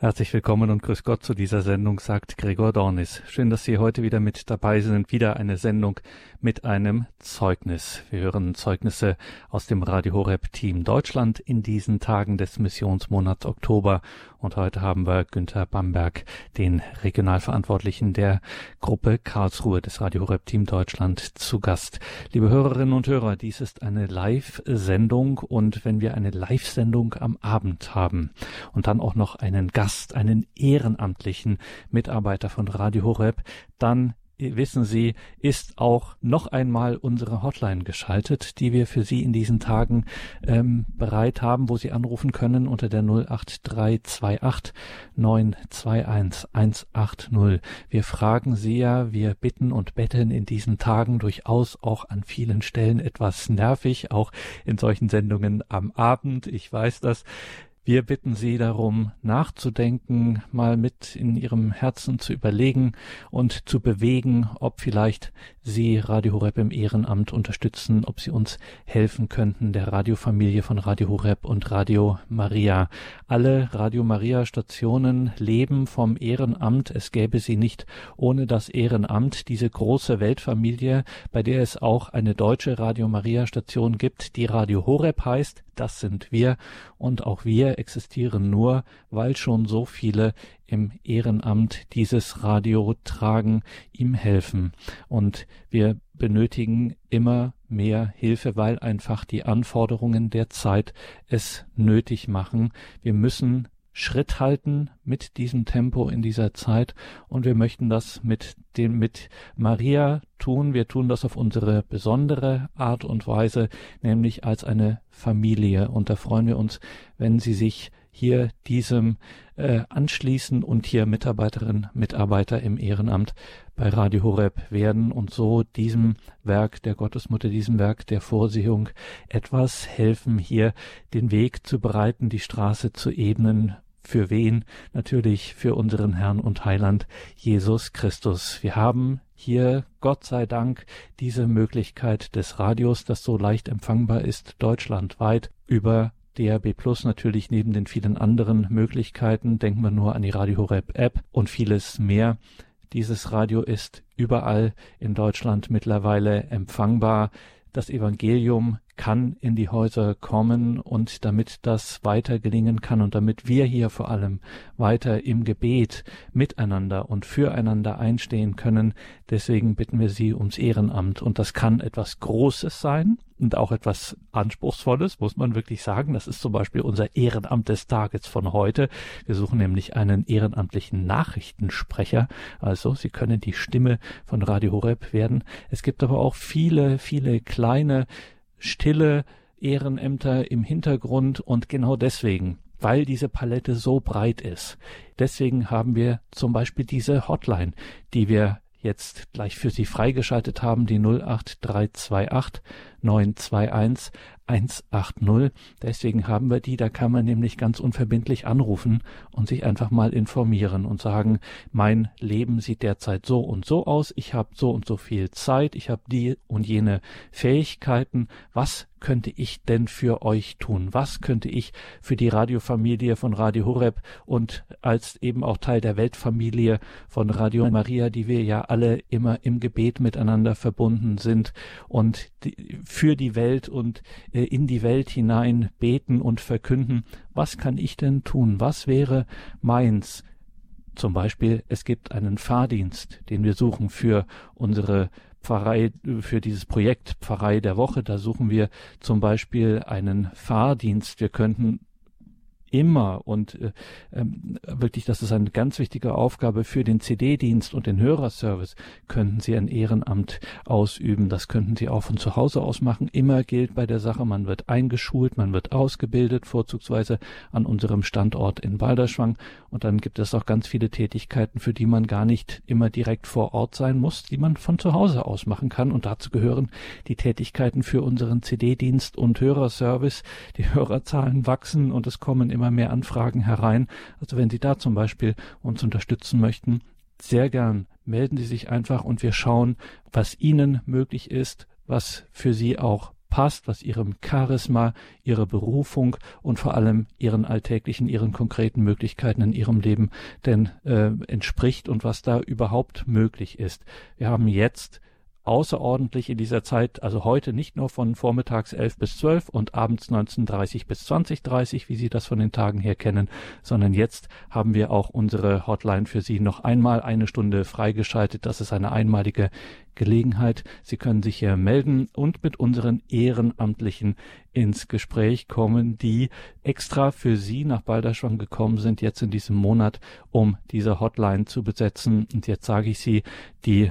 Herzlich willkommen und grüß Gott zu dieser Sendung, sagt Gregor Dornis. Schön, dass Sie heute wieder mit dabei sind. Wieder eine Sendung mit einem Zeugnis. Wir hören Zeugnisse aus dem Radio Horeb Team Deutschland in diesen Tagen des Missionsmonats Oktober. Und heute haben wir Günther Bamberg, den Regionalverantwortlichen der Gruppe Karlsruhe des Radio Horeb Team Deutschland zu Gast. Liebe Hörerinnen und Hörer, dies ist eine Live-Sendung und wenn wir eine Live-Sendung am Abend haben und dann auch noch einen Gast, einen ehrenamtlichen Mitarbeiter von Radio Horeb, dann wissen Sie, ist auch noch einmal unsere Hotline geschaltet, die wir für Sie in diesen Tagen ähm, bereit haben, wo Sie anrufen können unter der 08328 921 180. Wir fragen Sie ja, wir bitten und betteln in diesen Tagen durchaus auch an vielen Stellen etwas nervig, auch in solchen Sendungen am Abend. Ich weiß das. Wir bitten Sie darum, nachzudenken, mal mit in Ihrem Herzen zu überlegen und zu bewegen, ob vielleicht Sie Radio Horeb im Ehrenamt unterstützen, ob Sie uns helfen könnten, der Radiofamilie von Radio Horeb und Radio Maria. Alle Radio Maria Stationen leben vom Ehrenamt. Es gäbe sie nicht ohne das Ehrenamt, diese große Weltfamilie, bei der es auch eine deutsche Radio Maria Station gibt, die Radio Horeb heißt. Das sind wir und auch wir existieren nur, weil schon so viele im Ehrenamt dieses Radio tragen, ihm helfen. Und wir benötigen immer mehr Hilfe, weil einfach die Anforderungen der Zeit es nötig machen. Wir müssen Schritt halten mit diesem Tempo in dieser Zeit und wir möchten das mit dem mit Maria tun. Wir tun das auf unsere besondere Art und Weise, nämlich als eine Familie und da freuen wir uns, wenn Sie sich hier diesem äh, anschließen und hier Mitarbeiterinnen, Mitarbeiter im Ehrenamt bei Radio Horeb werden und so diesem Werk der Gottesmutter, diesem Werk der Vorsehung etwas helfen, hier den Weg zu bereiten, die Straße zu ebnen, für wen? Natürlich für unseren Herrn und Heiland Jesus Christus. Wir haben hier, Gott sei Dank, diese Möglichkeit des Radios, das so leicht empfangbar ist, deutschlandweit über DAB Plus natürlich neben den vielen anderen Möglichkeiten. Denken wir nur an die Radio Horeb App und vieles mehr. Dieses Radio ist überall in Deutschland mittlerweile empfangbar. Das Evangelium kann in die Häuser kommen und damit das weiter gelingen kann und damit wir hier vor allem weiter im Gebet miteinander und füreinander einstehen können, deswegen bitten wir Sie ums Ehrenamt und das kann etwas Großes sein und auch etwas Anspruchsvolles, muss man wirklich sagen. Das ist zum Beispiel unser Ehrenamt des Tages von heute. Wir suchen nämlich einen ehrenamtlichen Nachrichtensprecher. Also Sie können die Stimme von Radio Horeb werden. Es gibt aber auch viele, viele kleine stille Ehrenämter im Hintergrund und genau deswegen, weil diese Palette so breit ist, deswegen haben wir zum Beispiel diese Hotline, die wir jetzt gleich für Sie freigeschaltet haben, die 08328 921 180. Deswegen haben wir die, da kann man nämlich ganz unverbindlich anrufen und sich einfach mal informieren und sagen, mein Leben sieht derzeit so und so aus, ich habe so und so viel Zeit, ich habe die und jene Fähigkeiten, was könnte ich denn für euch tun? Was könnte ich für die Radiofamilie von Radio Horeb und als eben auch Teil der Weltfamilie von Radio Maria, die wir ja alle immer im Gebet miteinander verbunden sind und die, für die Welt und in die Welt hinein beten und verkünden. Was kann ich denn tun? Was wäre meins? Zum Beispiel, es gibt einen Fahrdienst, den wir suchen für unsere Pfarrei, für dieses Projekt Pfarrei der Woche. Da suchen wir zum Beispiel einen Fahrdienst. Wir könnten immer und äh, ähm, wirklich, das ist eine ganz wichtige Aufgabe für den CD-Dienst und den Hörerservice, könnten Sie ein Ehrenamt ausüben. Das könnten Sie auch von zu Hause aus machen. Immer gilt bei der Sache, man wird eingeschult, man wird ausgebildet, vorzugsweise an unserem Standort in Balderschwang. Und dann gibt es auch ganz viele Tätigkeiten, für die man gar nicht immer direkt vor Ort sein muss, die man von zu Hause aus machen kann. Und dazu gehören die Tätigkeiten für unseren CD-Dienst und Hörerservice. Die Hörerzahlen wachsen und es kommen immer mehr Anfragen herein. Also wenn Sie da zum Beispiel uns unterstützen möchten, sehr gern melden Sie sich einfach und wir schauen, was Ihnen möglich ist, was für Sie auch passt, was ihrem Charisma, ihrer Berufung und vor allem ihren alltäglichen, ihren konkreten Möglichkeiten in ihrem Leben denn äh, entspricht und was da überhaupt möglich ist. Wir haben jetzt außerordentlich in dieser Zeit, also heute nicht nur von vormittags 11 bis 12 und abends 19.30 bis 20.30, wie Sie das von den Tagen her kennen, sondern jetzt haben wir auch unsere Hotline für Sie noch einmal eine Stunde freigeschaltet. Das ist eine einmalige Gelegenheit. Sie können sich hier melden und mit unseren Ehrenamtlichen ins Gespräch kommen, die extra für Sie nach Balderschwang gekommen sind, jetzt in diesem Monat, um diese Hotline zu besetzen. Und jetzt sage ich Sie, die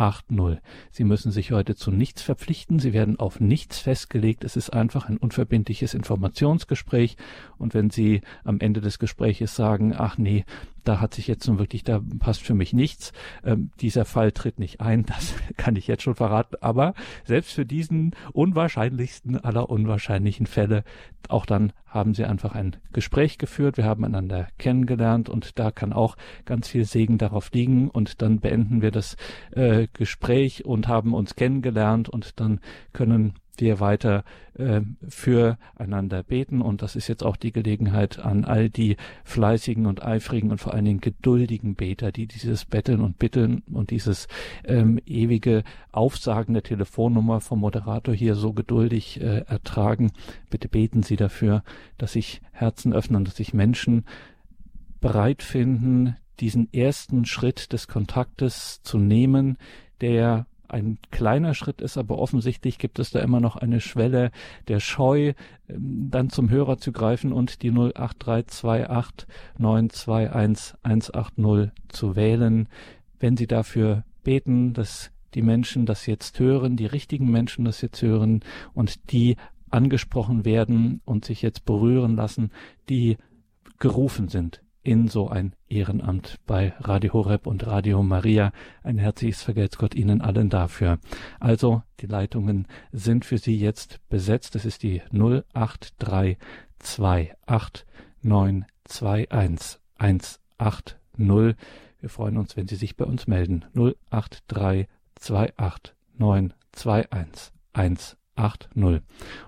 08328921180. Sie müssen sich heute zu nichts verpflichten, Sie werden auf nichts festgelegt, es ist einfach ein unverbindliches Informationsgespräch und wenn Sie am Ende des Gespräches sagen, ach nee, da hat sich jetzt nun wirklich, da passt für mich nichts. Ähm, dieser Fall tritt nicht ein, das kann ich jetzt schon verraten. Aber selbst für diesen unwahrscheinlichsten aller unwahrscheinlichen Fälle, auch dann haben sie einfach ein Gespräch geführt, wir haben einander kennengelernt und da kann auch ganz viel Segen darauf liegen und dann beenden wir das äh, Gespräch und haben uns kennengelernt und dann können wir weiter äh, füreinander beten. Und das ist jetzt auch die Gelegenheit an all die fleißigen und eifrigen und vor allen Dingen geduldigen Beter, die dieses Betteln und Bitten und dieses ähm, ewige Aufsagen der Telefonnummer vom Moderator hier so geduldig äh, ertragen. Bitte beten Sie dafür, dass sich Herzen öffnen, dass sich Menschen bereit finden, diesen ersten Schritt des Kontaktes zu nehmen, der ein kleiner Schritt ist, aber offensichtlich gibt es da immer noch eine Schwelle der Scheu, ähm, dann zum Hörer zu greifen und die 08328 921 180 zu wählen. Wenn Sie dafür beten, dass die Menschen das jetzt hören, die richtigen Menschen das jetzt hören und die angesprochen werden und sich jetzt berühren lassen, die gerufen sind in so ein Ehrenamt bei Radio Horeb und Radio Maria. Ein herzliches Vergelt's Gott Ihnen allen dafür. Also, die Leitungen sind für Sie jetzt besetzt. Das ist die 08328921180. Wir freuen uns, wenn Sie sich bei uns melden. 08328921180.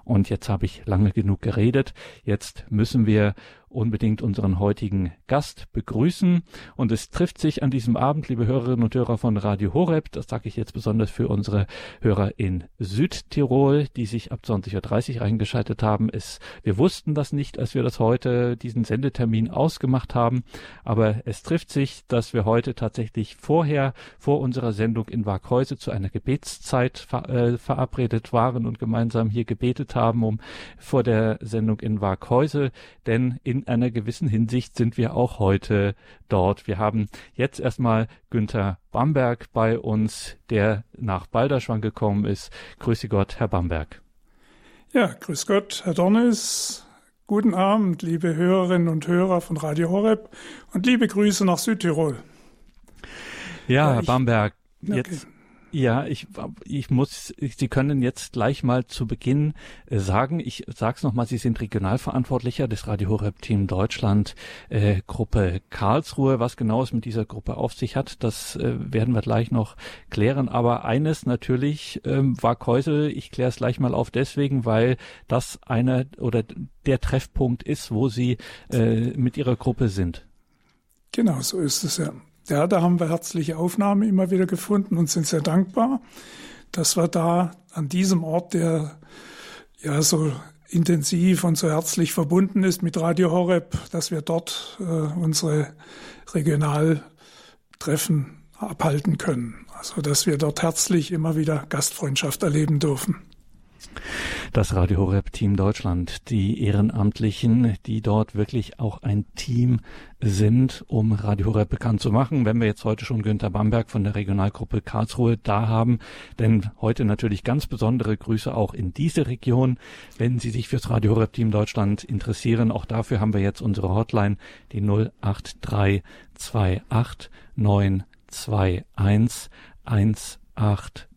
Und jetzt habe ich lange genug geredet. Jetzt müssen wir unbedingt unseren heutigen Gast begrüßen. Und es trifft sich an diesem Abend, liebe Hörerinnen und Hörer von Radio Horeb, das sage ich jetzt besonders für unsere Hörer in Südtirol, die sich ab 20.30 Uhr eingeschaltet haben. Es, wir wussten das nicht, als wir das heute, diesen Sendetermin ausgemacht haben, aber es trifft sich, dass wir heute tatsächlich vorher, vor unserer Sendung in Waghäuse zu einer Gebetszeit ver, äh, verabredet waren und gemeinsam hier gebetet haben, um vor der Sendung in Waghäuse, denn in einer gewissen Hinsicht sind wir auch heute dort. Wir haben jetzt erstmal Günther Bamberg bei uns, der nach Balderschwang gekommen ist. Grüße Gott, Herr Bamberg. Ja, grüß Gott, Herr Dornis. Guten Abend, liebe Hörerinnen und Hörer von Radio Horeb und liebe Grüße nach Südtirol. Ja, Herr Bamberg, jetzt ja, ich, ich muss, Sie können jetzt gleich mal zu Beginn äh, sagen, ich sag's nochmal, Sie sind Regionalverantwortlicher des Radio Horeb Team Deutschland äh, Gruppe Karlsruhe. Was genau es mit dieser Gruppe auf sich hat, das äh, werden wir gleich noch klären. Aber eines natürlich ähm, war Käusel, ich kläre es gleich mal auf deswegen, weil das einer oder der Treffpunkt ist, wo Sie äh, mit Ihrer Gruppe sind. Genau, so ist es ja. Ja, da haben wir herzliche Aufnahmen immer wieder gefunden und sind sehr dankbar, dass wir da an diesem Ort, der ja so intensiv und so herzlich verbunden ist mit Radio Horeb, dass wir dort äh, unsere Regionaltreffen abhalten können. Also dass wir dort herzlich immer wieder Gastfreundschaft erleben dürfen. Das Radio Horeb Team Deutschland, die Ehrenamtlichen, die dort wirklich auch ein Team sind, um Radio Horeb bekannt zu machen. Wenn wir jetzt heute schon Günter Bamberg von der Regionalgruppe Karlsruhe da haben, denn heute natürlich ganz besondere Grüße auch in diese Region. Wenn Sie sich fürs Radio Horeb Team Deutschland interessieren, auch dafür haben wir jetzt unsere Hotline, die 08328 921 180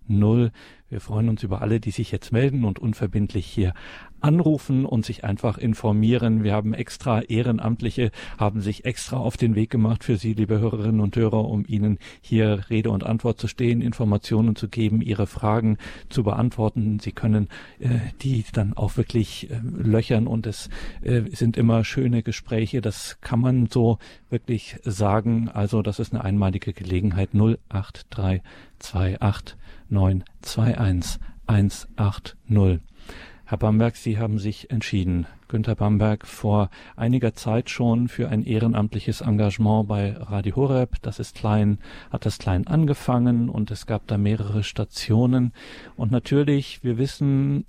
Wir freuen uns über alle, die sich jetzt melden und unverbindlich hier anrufen und sich einfach informieren. Wir haben extra Ehrenamtliche, haben sich extra auf den Weg gemacht für Sie, liebe Hörerinnen und Hörer, um Ihnen hier Rede und Antwort zu stehen, Informationen zu geben, Ihre Fragen zu beantworten. Sie können äh, die dann auch wirklich äh, löchern und es äh, sind immer schöne Gespräche. Das kann man so wirklich sagen. Also das ist eine einmalige Gelegenheit. 08328 921 180. Herr Bamberg, Sie haben sich entschieden, Günter Bamberg, vor einiger Zeit schon für ein ehrenamtliches Engagement bei Radio Horeb. Das ist klein, hat das klein angefangen und es gab da mehrere Stationen. Und natürlich, wir wissen,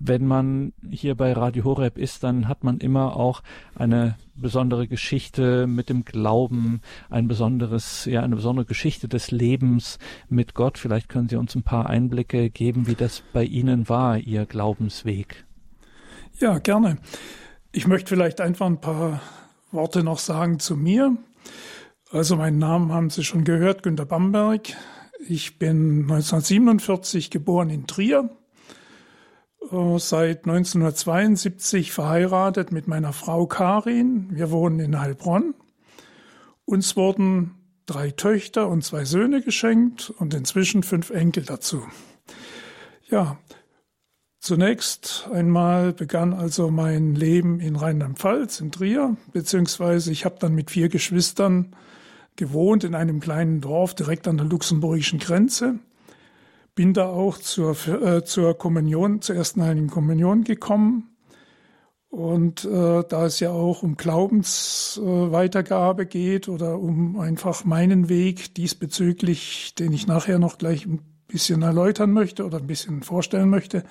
wenn man hier bei Radio Horeb ist, dann hat man immer auch eine besondere Geschichte mit dem Glauben, ein besonderes, ja, eine besondere Geschichte des Lebens mit Gott. Vielleicht können Sie uns ein paar Einblicke geben, wie das bei Ihnen war, Ihr Glaubensweg. Ja, gerne. Ich möchte vielleicht einfach ein paar Worte noch sagen zu mir. Also meinen Namen haben Sie schon gehört, Günter Bamberg. Ich bin 1947 geboren in Trier seit 1972 verheiratet mit meiner Frau Karin. Wir wohnen in Heilbronn. Uns wurden drei Töchter und zwei Söhne geschenkt und inzwischen fünf Enkel dazu. Ja, zunächst einmal begann also mein Leben in Rheinland-Pfalz, in Trier, beziehungsweise ich habe dann mit vier Geschwistern gewohnt in einem kleinen Dorf direkt an der luxemburgischen Grenze bin da auch zur, äh, zur Kommunion, zur ersten Heiligen Kommunion gekommen. Und äh, da es ja auch um Glaubensweitergabe äh, geht oder um einfach meinen Weg diesbezüglich, den ich nachher noch gleich ein bisschen erläutern möchte oder ein bisschen vorstellen möchte.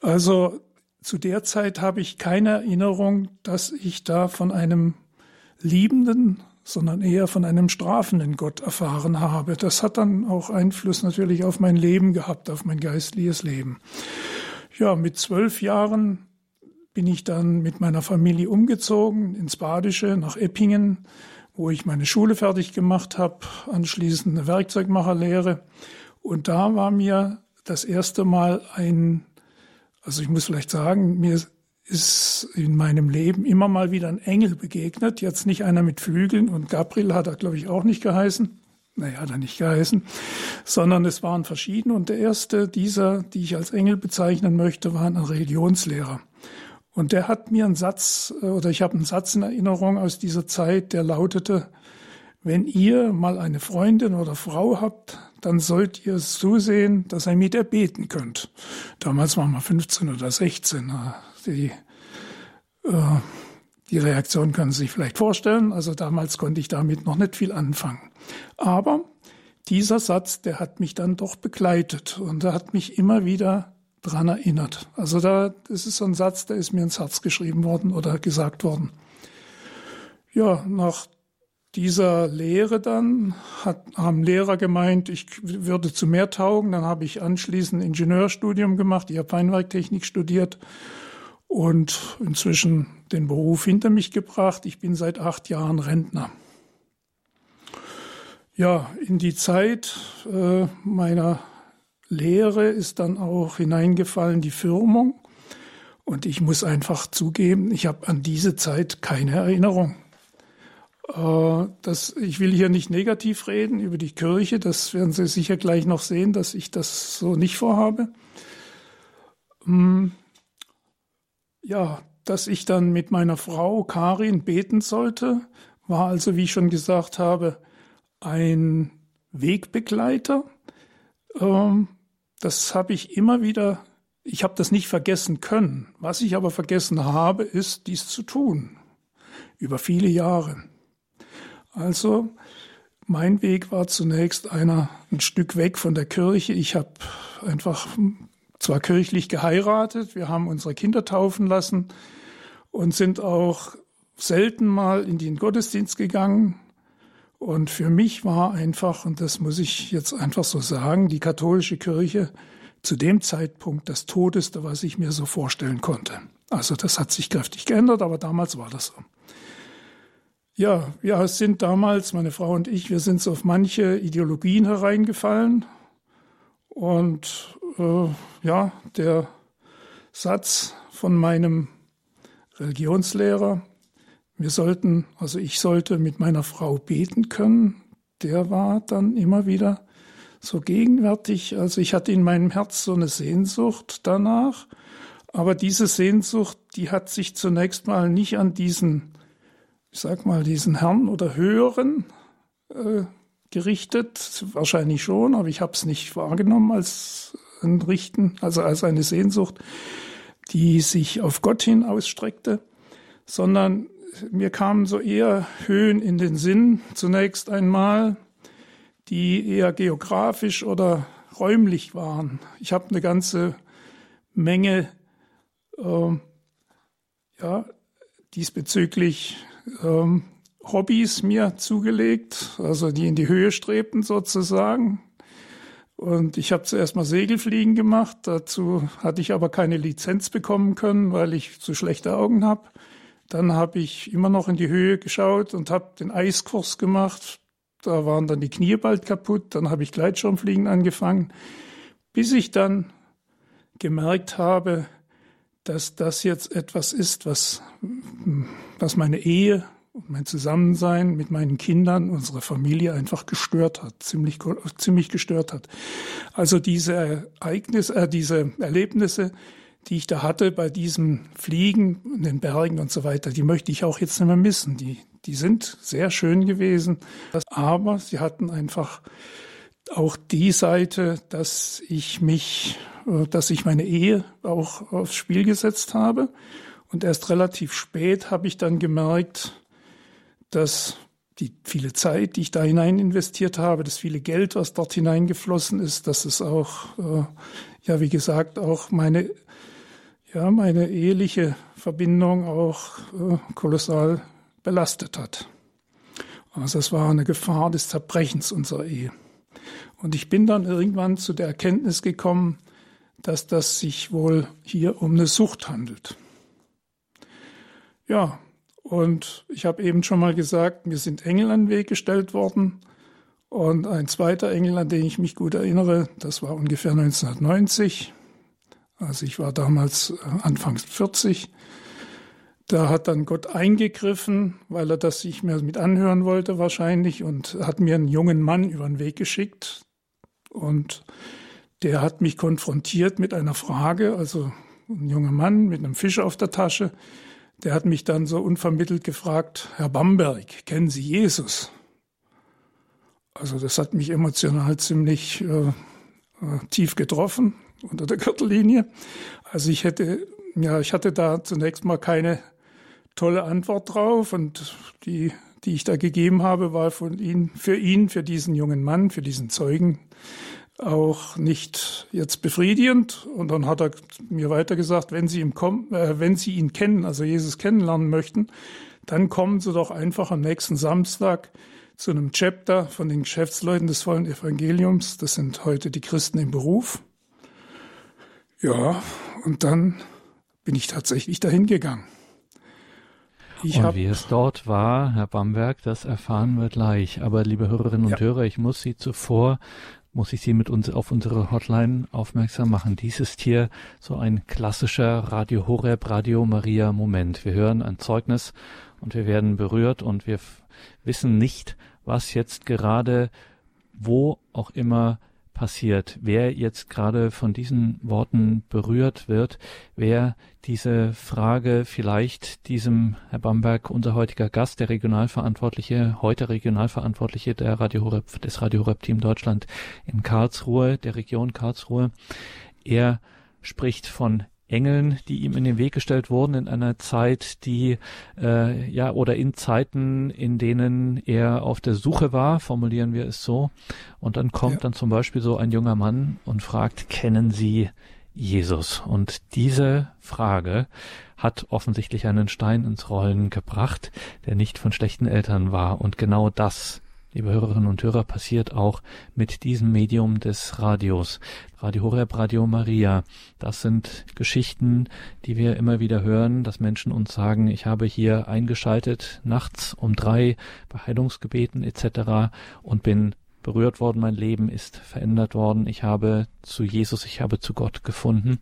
Also zu der Zeit habe ich keine Erinnerung, dass ich da von einem liebenden sondern eher von einem strafenden Gott erfahren habe. Das hat dann auch Einfluss natürlich auf mein Leben gehabt, auf mein geistliches Leben. Ja, mit zwölf Jahren bin ich dann mit meiner Familie umgezogen ins Badische nach Eppingen, wo ich meine Schule fertig gemacht habe, anschließend eine Werkzeugmacherlehre. Und da war mir das erste Mal ein, also ich muss vielleicht sagen, mir ist in meinem Leben immer mal wieder ein Engel begegnet. Jetzt nicht einer mit Flügeln und Gabriel hat er, glaube ich, auch nicht geheißen. Naja, hat er nicht geheißen, sondern es waren verschiedene. Und der erste dieser, die ich als Engel bezeichnen möchte, war ein Religionslehrer. Und der hat mir einen Satz, äh, oder ich habe einen Satz in Erinnerung aus dieser Zeit, der lautete, wenn ihr mal eine Freundin oder Frau habt, dann sollt ihr es zusehen, dass ihr mit ihr beten könnt. Damals waren wir 15 oder 16 die, äh, die Reaktion können Sie sich vielleicht vorstellen. Also damals konnte ich damit noch nicht viel anfangen. Aber dieser Satz, der hat mich dann doch begleitet und er hat mich immer wieder dran erinnert. Also da, das ist so ein Satz, der ist mir ins Herz geschrieben worden oder gesagt worden. Ja, nach dieser Lehre dann hat, haben Lehrer gemeint, ich würde zu mehr taugen. Dann habe ich anschließend Ingenieurstudium gemacht. Ich habe Feinwerktechnik studiert und inzwischen den Beruf hinter mich gebracht. Ich bin seit acht Jahren Rentner. Ja, in die Zeit äh, meiner Lehre ist dann auch hineingefallen die Firmung. Und ich muss einfach zugeben, ich habe an diese Zeit keine Erinnerung. Äh, das, ich will hier nicht negativ reden über die Kirche, das werden Sie sicher gleich noch sehen, dass ich das so nicht vorhabe. Hm, ja, dass ich dann mit meiner Frau Karin beten sollte, war also, wie ich schon gesagt habe, ein Wegbegleiter. Ähm, das habe ich immer wieder, ich habe das nicht vergessen können. Was ich aber vergessen habe, ist, dies zu tun. Über viele Jahre. Also, mein Weg war zunächst einer ein Stück weg von der Kirche. Ich habe einfach zwar kirchlich geheiratet, wir haben unsere Kinder taufen lassen und sind auch selten mal in den Gottesdienst gegangen. Und für mich war einfach, und das muss ich jetzt einfach so sagen, die katholische Kirche zu dem Zeitpunkt das Todeste, was ich mir so vorstellen konnte. Also das hat sich kräftig geändert, aber damals war das so. Ja, wir sind damals, meine Frau und ich, wir sind so auf manche Ideologien hereingefallen, Und äh, ja, der Satz von meinem Religionslehrer, wir sollten, also ich sollte mit meiner Frau beten können, der war dann immer wieder so gegenwärtig. Also ich hatte in meinem Herz so eine Sehnsucht danach. Aber diese Sehnsucht, die hat sich zunächst mal nicht an diesen, ich sag mal, diesen Herrn oder Höheren äh, gerichtet. Wahrscheinlich schon, aber ich habe es nicht wahrgenommen als ein Richten, also als eine Sehnsucht, die sich auf Gott hin ausstreckte, sondern mir kamen so eher Höhen in den Sinn. Zunächst einmal die eher geografisch oder räumlich waren. Ich habe eine ganze Menge äh, ja, diesbezüglich ähm, Hobbys mir zugelegt, also die in die Höhe strebten sozusagen. Und ich habe zuerst mal Segelfliegen gemacht. Dazu hatte ich aber keine Lizenz bekommen können, weil ich zu schlechte Augen habe. Dann habe ich immer noch in die Höhe geschaut und habe den Eiskurs gemacht, da waren dann die Knie bald kaputt. Dann habe ich Gleitschirmfliegen angefangen, bis ich dann gemerkt habe, dass das jetzt etwas ist, was, was meine Ehe und mein Zusammensein mit meinen Kindern, unserer Familie einfach gestört hat, ziemlich, ziemlich gestört hat. Also diese Ereignisse, äh, diese Erlebnisse, die ich da hatte bei diesem Fliegen in den Bergen und so weiter, die möchte ich auch jetzt nicht mehr missen. Die, die sind sehr schön gewesen, aber sie hatten einfach auch die Seite, dass ich mich, äh, dass ich meine Ehe auch aufs Spiel gesetzt habe. Und erst relativ spät habe ich dann gemerkt, dass die viele Zeit, die ich da hinein investiert habe, das viele Geld, was dort hineingeflossen ist, dass es auch, äh, ja, wie gesagt, auch meine, ja, meine eheliche Verbindung auch äh, kolossal belastet hat. Also es war eine Gefahr des Zerbrechens unserer Ehe. Und ich bin dann irgendwann zu der Erkenntnis gekommen, dass das sich wohl hier um eine Sucht handelt. Ja, und ich habe eben schon mal gesagt, mir sind Engel an den Weg gestellt worden. Und ein zweiter Engel, an den ich mich gut erinnere, das war ungefähr 1990. Also ich war damals äh, Anfangs 40. Da hat dann Gott eingegriffen, weil er das sich mehr mit anhören wollte wahrscheinlich und hat mir einen jungen Mann über den Weg geschickt und der hat mich konfrontiert mit einer Frage, also ein junger Mann mit einem Fisch auf der Tasche, der hat mich dann so unvermittelt gefragt, Herr Bamberg, kennen Sie Jesus? Also das hat mich emotional ziemlich äh, äh tief getroffen unter der Gürtellinie. Also ich hätte, ja, ich hatte da zunächst mal keine tolle Antwort drauf und die, die ich da gegeben habe, war von ihn, für ihn, für diesen jungen Mann, für diesen Zeugen auch nicht jetzt befriedigend. Und dann hat er mir weiter gesagt, wenn Sie, ihm kommen, äh, wenn Sie ihn kennen, also Jesus kennenlernen möchten, dann kommen Sie doch einfach am nächsten Samstag zu einem Chapter von den Geschäftsleuten des vollen Evangeliums. Das sind heute die Christen im Beruf. Ja, und dann bin ich tatsächlich dahin gegangen. Ich und wie es dort war, Herr Bamberg, das erfahren wir gleich. Aber liebe Hörerinnen und ja. Hörer, ich muss Sie zuvor, muss ich Sie mit uns auf unsere Hotline aufmerksam machen. Dies ist hier so ein klassischer Radio Horeb, Radio Maria Moment. Wir hören ein Zeugnis und wir werden berührt und wir wissen nicht, was jetzt gerade wo auch immer passiert, wer jetzt gerade von diesen Worten berührt wird, wer diese Frage vielleicht diesem Herr Bamberg, unser heutiger Gast, der Regionalverantwortliche, heute Regionalverantwortliche der Radio Horeb, des Radio Horeb Team Deutschland in Karlsruhe, der Region Karlsruhe, er spricht von Engeln, die ihm in den Weg gestellt wurden in einer Zeit, die äh, ja oder in Zeiten, in denen er auf der Suche war, formulieren wir es so. Und dann kommt ja. dann zum Beispiel so ein junger Mann und fragt: Kennen Sie Jesus? Und diese Frage hat offensichtlich einen Stein ins Rollen gebracht, der nicht von schlechten Eltern war. Und genau das liebe Hörerinnen und Hörer, passiert auch mit diesem Medium des Radios. Radio Horeb, Radio Maria. Das sind Geschichten, die wir immer wieder hören, dass Menschen uns sagen, ich habe hier eingeschaltet nachts um drei bei Heilungsgebeten etc. und bin berührt worden, mein Leben ist verändert worden, ich habe zu Jesus, ich habe zu Gott gefunden.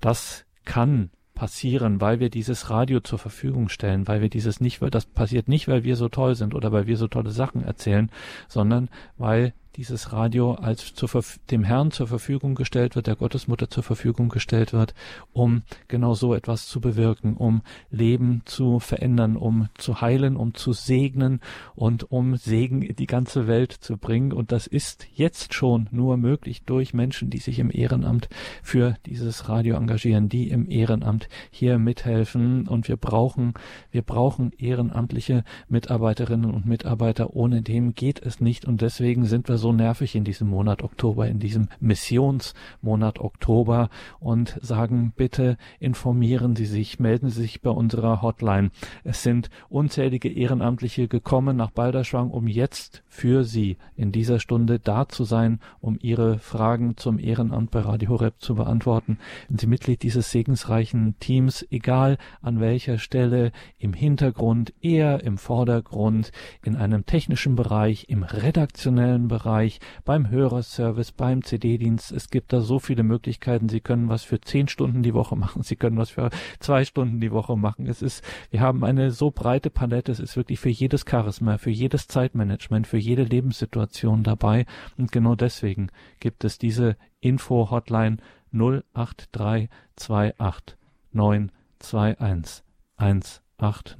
Das kann passieren, weil wir dieses Radio zur Verfügung stellen, weil wir dieses nicht, das passiert nicht, weil wir so toll sind oder weil wir so tolle Sachen erzählen, sondern weil dieses Radio als zu, dem Herrn zur Verfügung gestellt wird, der Gottesmutter zur Verfügung gestellt wird, um genau so etwas zu bewirken, um Leben zu verändern, um zu heilen, um zu segnen und um Segen in die ganze Welt zu bringen. Und das ist jetzt schon nur möglich durch Menschen, die sich im Ehrenamt für dieses Radio engagieren, die im Ehrenamt hier mithelfen. Und wir brauchen, wir brauchen ehrenamtliche Mitarbeiterinnen und Mitarbeiter. Ohne dem geht es nicht. Und deswegen sind wir so so nervig in diesem Monat Oktober, in diesem Missionsmonat Oktober und sagen, bitte informieren Sie sich, melden Sie sich bei unserer Hotline. Es sind unzählige Ehrenamtliche gekommen nach Balderschwang, um jetzt für Sie in dieser Stunde da zu sein, um Ihre Fragen zum Ehrenamt bei Radio Horeb zu beantworten. Wenn Sie Mitglied dieses segensreichen Teams, egal an welcher Stelle, im Hintergrund, eher im Vordergrund, in einem technischen Bereich, im redaktionellen Bereich, Bereich, beim Hörerservice, beim CD-Dienst. Es gibt da so viele Möglichkeiten. Sie können was für zehn Stunden die Woche machen. Sie können was für zwei Stunden die Woche machen. Es ist, wir haben eine so breite Palette. Es ist wirklich für jedes Charisma, für jedes Zeitmanagement, für jede Lebenssituation dabei. Und genau deswegen gibt es diese Info-Hotline 08328 921 180.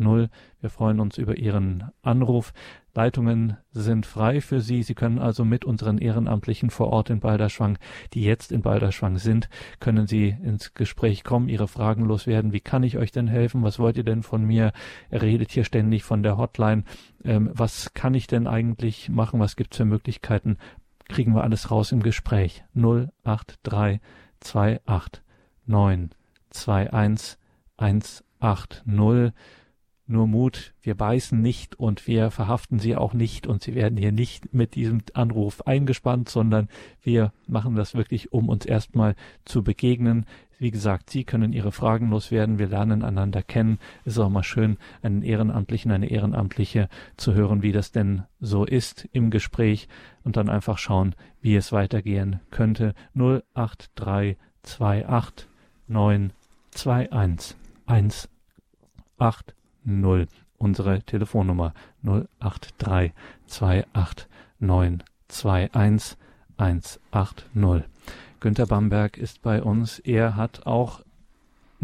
Wir freuen uns über Ihren Anruf. Leitungen sind frei für Sie. Sie können also mit unseren Ehrenamtlichen vor Ort in Balderschwang, die jetzt in Balderschwang sind, können Sie ins Gespräch kommen, Ihre Fragen loswerden. Wie kann ich euch denn helfen? Was wollt ihr denn von mir? Er redet hier ständig von der Hotline. Ähm, was kann ich denn eigentlich machen? Was gibt's für Möglichkeiten? Kriegen wir alles raus im Gespräch. 083 28 9 21 180 nur Mut, wir beißen nicht und wir verhaften sie auch nicht und sie werden hier nicht mit diesem Anruf eingespannt, sondern wir machen das wirklich, um uns erstmal zu begegnen. Wie gesagt, Sie können Ihre Fragen loswerden, wir lernen einander kennen. Es ist auch mal schön, einen Ehrenamtlichen, eine Ehrenamtliche zu hören, wie das denn so ist im Gespräch und dann einfach schauen, wie es weitergehen könnte. 08328 921 180 0. Unsere Telefonnummer 083 28 921 180. Günter Bamberg ist bei uns. Er hat auch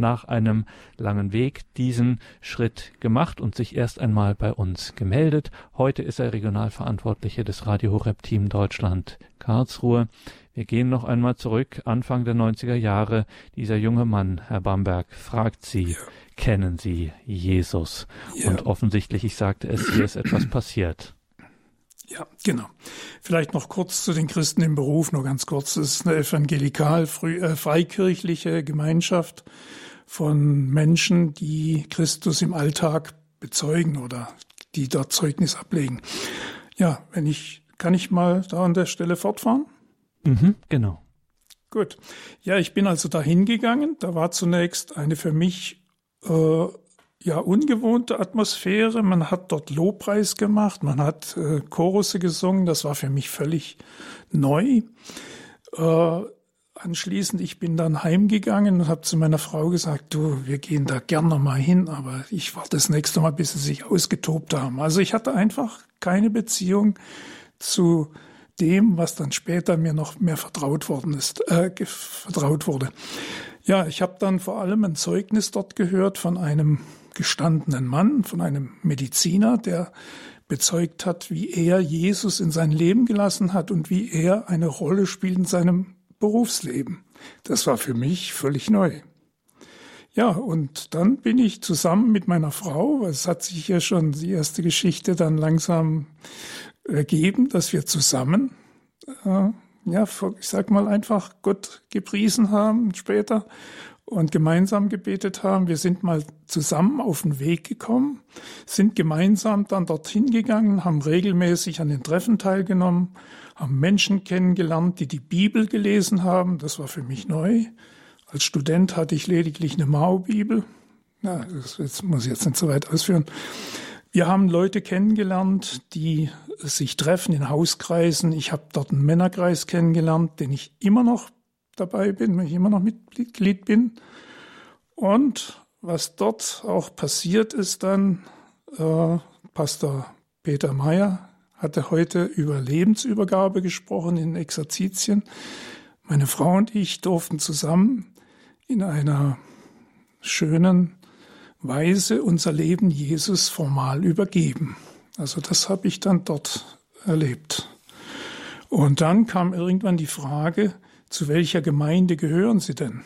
nach einem langen Weg diesen Schritt gemacht und sich erst einmal bei uns gemeldet. Heute ist er Regionalverantwortlicher des Radio Horeb Team Deutschland Karlsruhe. Wir gehen noch einmal zurück, Anfang der 90er Jahre. Dieser junge Mann, Herr Bamberg, fragt Sie, ja kennen sie Jesus. Ja. Und offensichtlich, ich sagte es, hier ist etwas passiert. Ja, genau. Vielleicht noch kurz zu den Christen im Beruf, nur ganz kurz. Es ist eine evangelikal äh, freikirchliche Gemeinschaft von Menschen, die Christus im Alltag bezeugen oder die dort Zeugnis ablegen. Ja, wenn ich, kann ich mal da an der Stelle fortfahren? Mhm, genau. Gut. Ja, ich bin also da hingegangen. Da war zunächst eine für mich äh, ja ungewohnte Atmosphäre. Man hat dort Lobpreis gemacht, man hat äh, Chorusse gesungen. Das war für mich völlig neu. Äh, anschließend, ich bin dann heimgegangen und habe zu meiner Frau gesagt, du, wir gehen da gerne mal hin, aber ich warte das nächste Mal, bis sie sich ausgetobt haben. Also ich hatte einfach keine Beziehung zu dem, was dann später mir noch mehr vertraut worden ist, äh, vertraut wurde. Ja, ich habe dann vor allem ein Zeugnis dort gehört von einem gestandenen Mann, von einem Mediziner, der bezeugt hat, wie er Jesus in sein Leben gelassen hat und wie er eine Rolle spielt in seinem Berufsleben. Das war für mich völlig neu. Ja, und dann bin ich zusammen mit meiner Frau, es hat sich ja schon die erste Geschichte dann langsam ergeben, dass wir zusammen äh, ja, ich sag mal einfach Gott gepriesen haben später und gemeinsam gebetet haben. Wir sind mal zusammen auf den Weg gekommen, sind gemeinsam dann dorthin gegangen, haben regelmäßig an den Treffen teilgenommen, haben Menschen kennengelernt, die die Bibel gelesen haben. Das war für mich neu. Als Student hatte ich lediglich eine Mao-Bibel. Das, das muss ich jetzt nicht so weit ausführen. Wir haben Leute kennengelernt, die sich treffen in Hauskreisen. Ich habe dort einen Männerkreis kennengelernt, den ich immer noch dabei bin, wenn ich immer noch Mitglied bin. Und was dort auch passiert ist dann, äh, Pastor Peter Meyer hatte heute über Lebensübergabe gesprochen in Exerzitien. Meine Frau und ich durften zusammen in einer schönen Weise unser Leben Jesus formal übergeben. Also das habe ich dann dort erlebt. Und dann kam irgendwann die Frage, zu welcher Gemeinde gehören Sie denn?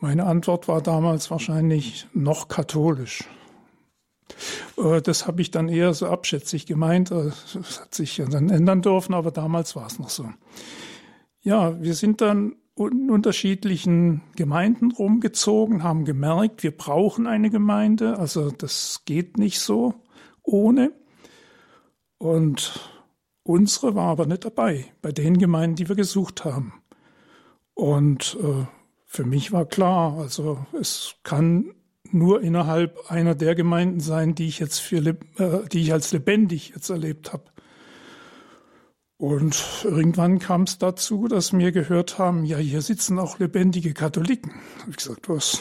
Meine Antwort war damals wahrscheinlich noch katholisch. Äh, das habe ich dann eher so abschätzig gemeint. Äh, das hat sich dann ändern dürfen, aber damals war es noch so. Ja, wir sind dann in unterschiedlichen Gemeinden rumgezogen, haben gemerkt, wir brauchen eine Gemeinde. Also das geht nicht so ohne. Und unsere war aber nicht dabei, bei den Gemeinden, die wir gesucht haben. Und äh, für mich war klar, also es kann nur innerhalb einer der Gemeinden sein, die ich jetzt für, äh, die ich als lebendig jetzt erlebt habe. Und irgendwann kam es dazu, dass wir gehört haben, ja, hier sitzen auch lebendige Katholiken. Habe ich gesagt, was?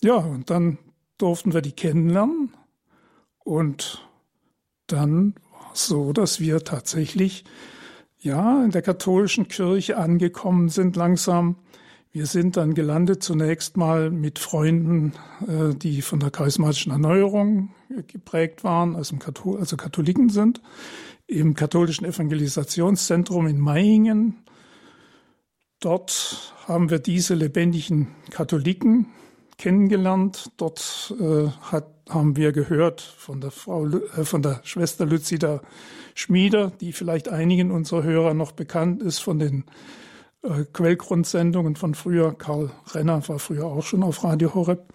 Ja, und dann durften wir die kennenlernen. Und dann war es so, dass wir tatsächlich ja in der katholischen Kirche angekommen sind langsam wir sind dann gelandet zunächst mal mit Freunden, äh, die von der charismatischen Erneuerung geprägt waren, also, Kathol Katholiken sind, im katholischen Evangelisationszentrum in Mayingen. Dort haben wir diese lebendigen Katholiken kennengelernt. Dort äh, hat, haben wir gehört von der Frau, äh, von der Schwester Lützida Schmieder, die vielleicht einigen unserer Hörer noch bekannt ist von den äh, Quellgrundsendungen von früher. Karl Renner war früher auch schon auf Radio Horeb.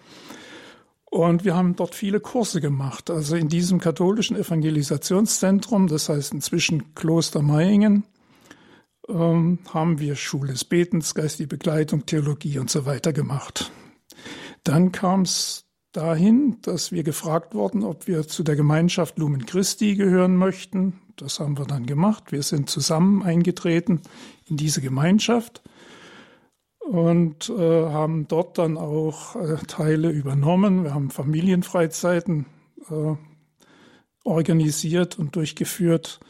Und wir haben dort viele Kurse gemacht. Also in diesem katholischen Evangelisationszentrum, das heißt inzwischen Kloster Mayingen, ähm, haben wir Schule des Betens, geistige Begleitung, Theologie und so weiter gemacht. Dann kam es dahin, dass wir gefragt wurden, ob wir zu der Gemeinschaft Lumen Christi gehören möchten. Das haben wir dann gemacht. Wir sind zusammen eingetreten in diese Gemeinschaft und äh, haben dort dann auch äh, Teile übernommen. Wir haben Familienfreizeiten äh, organisiert und durchgeführt.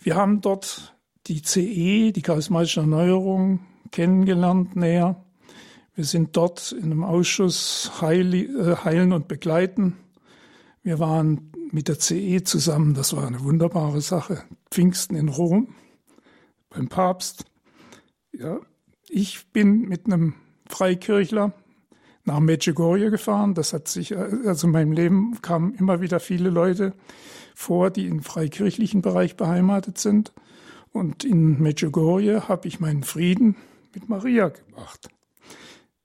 Wir haben dort die CE, die charismatische Erneuerung, kennengelernt näher. Wir sind dort in einem Ausschuss Heili, äh, Heilen und Begleiten. Wir waren mit der CE zusammen, das war eine wunderbare Sache. Pfingsten in Rom beim Papst. Ja, ich bin mit einem Freikirchler nach Medjugorje gefahren. Das hat sich, also in meinem Leben kamen immer wieder viele Leute vor, die im freikirchlichen Bereich beheimatet sind. Und in Medjugorje habe ich meinen Frieden mit Maria gemacht.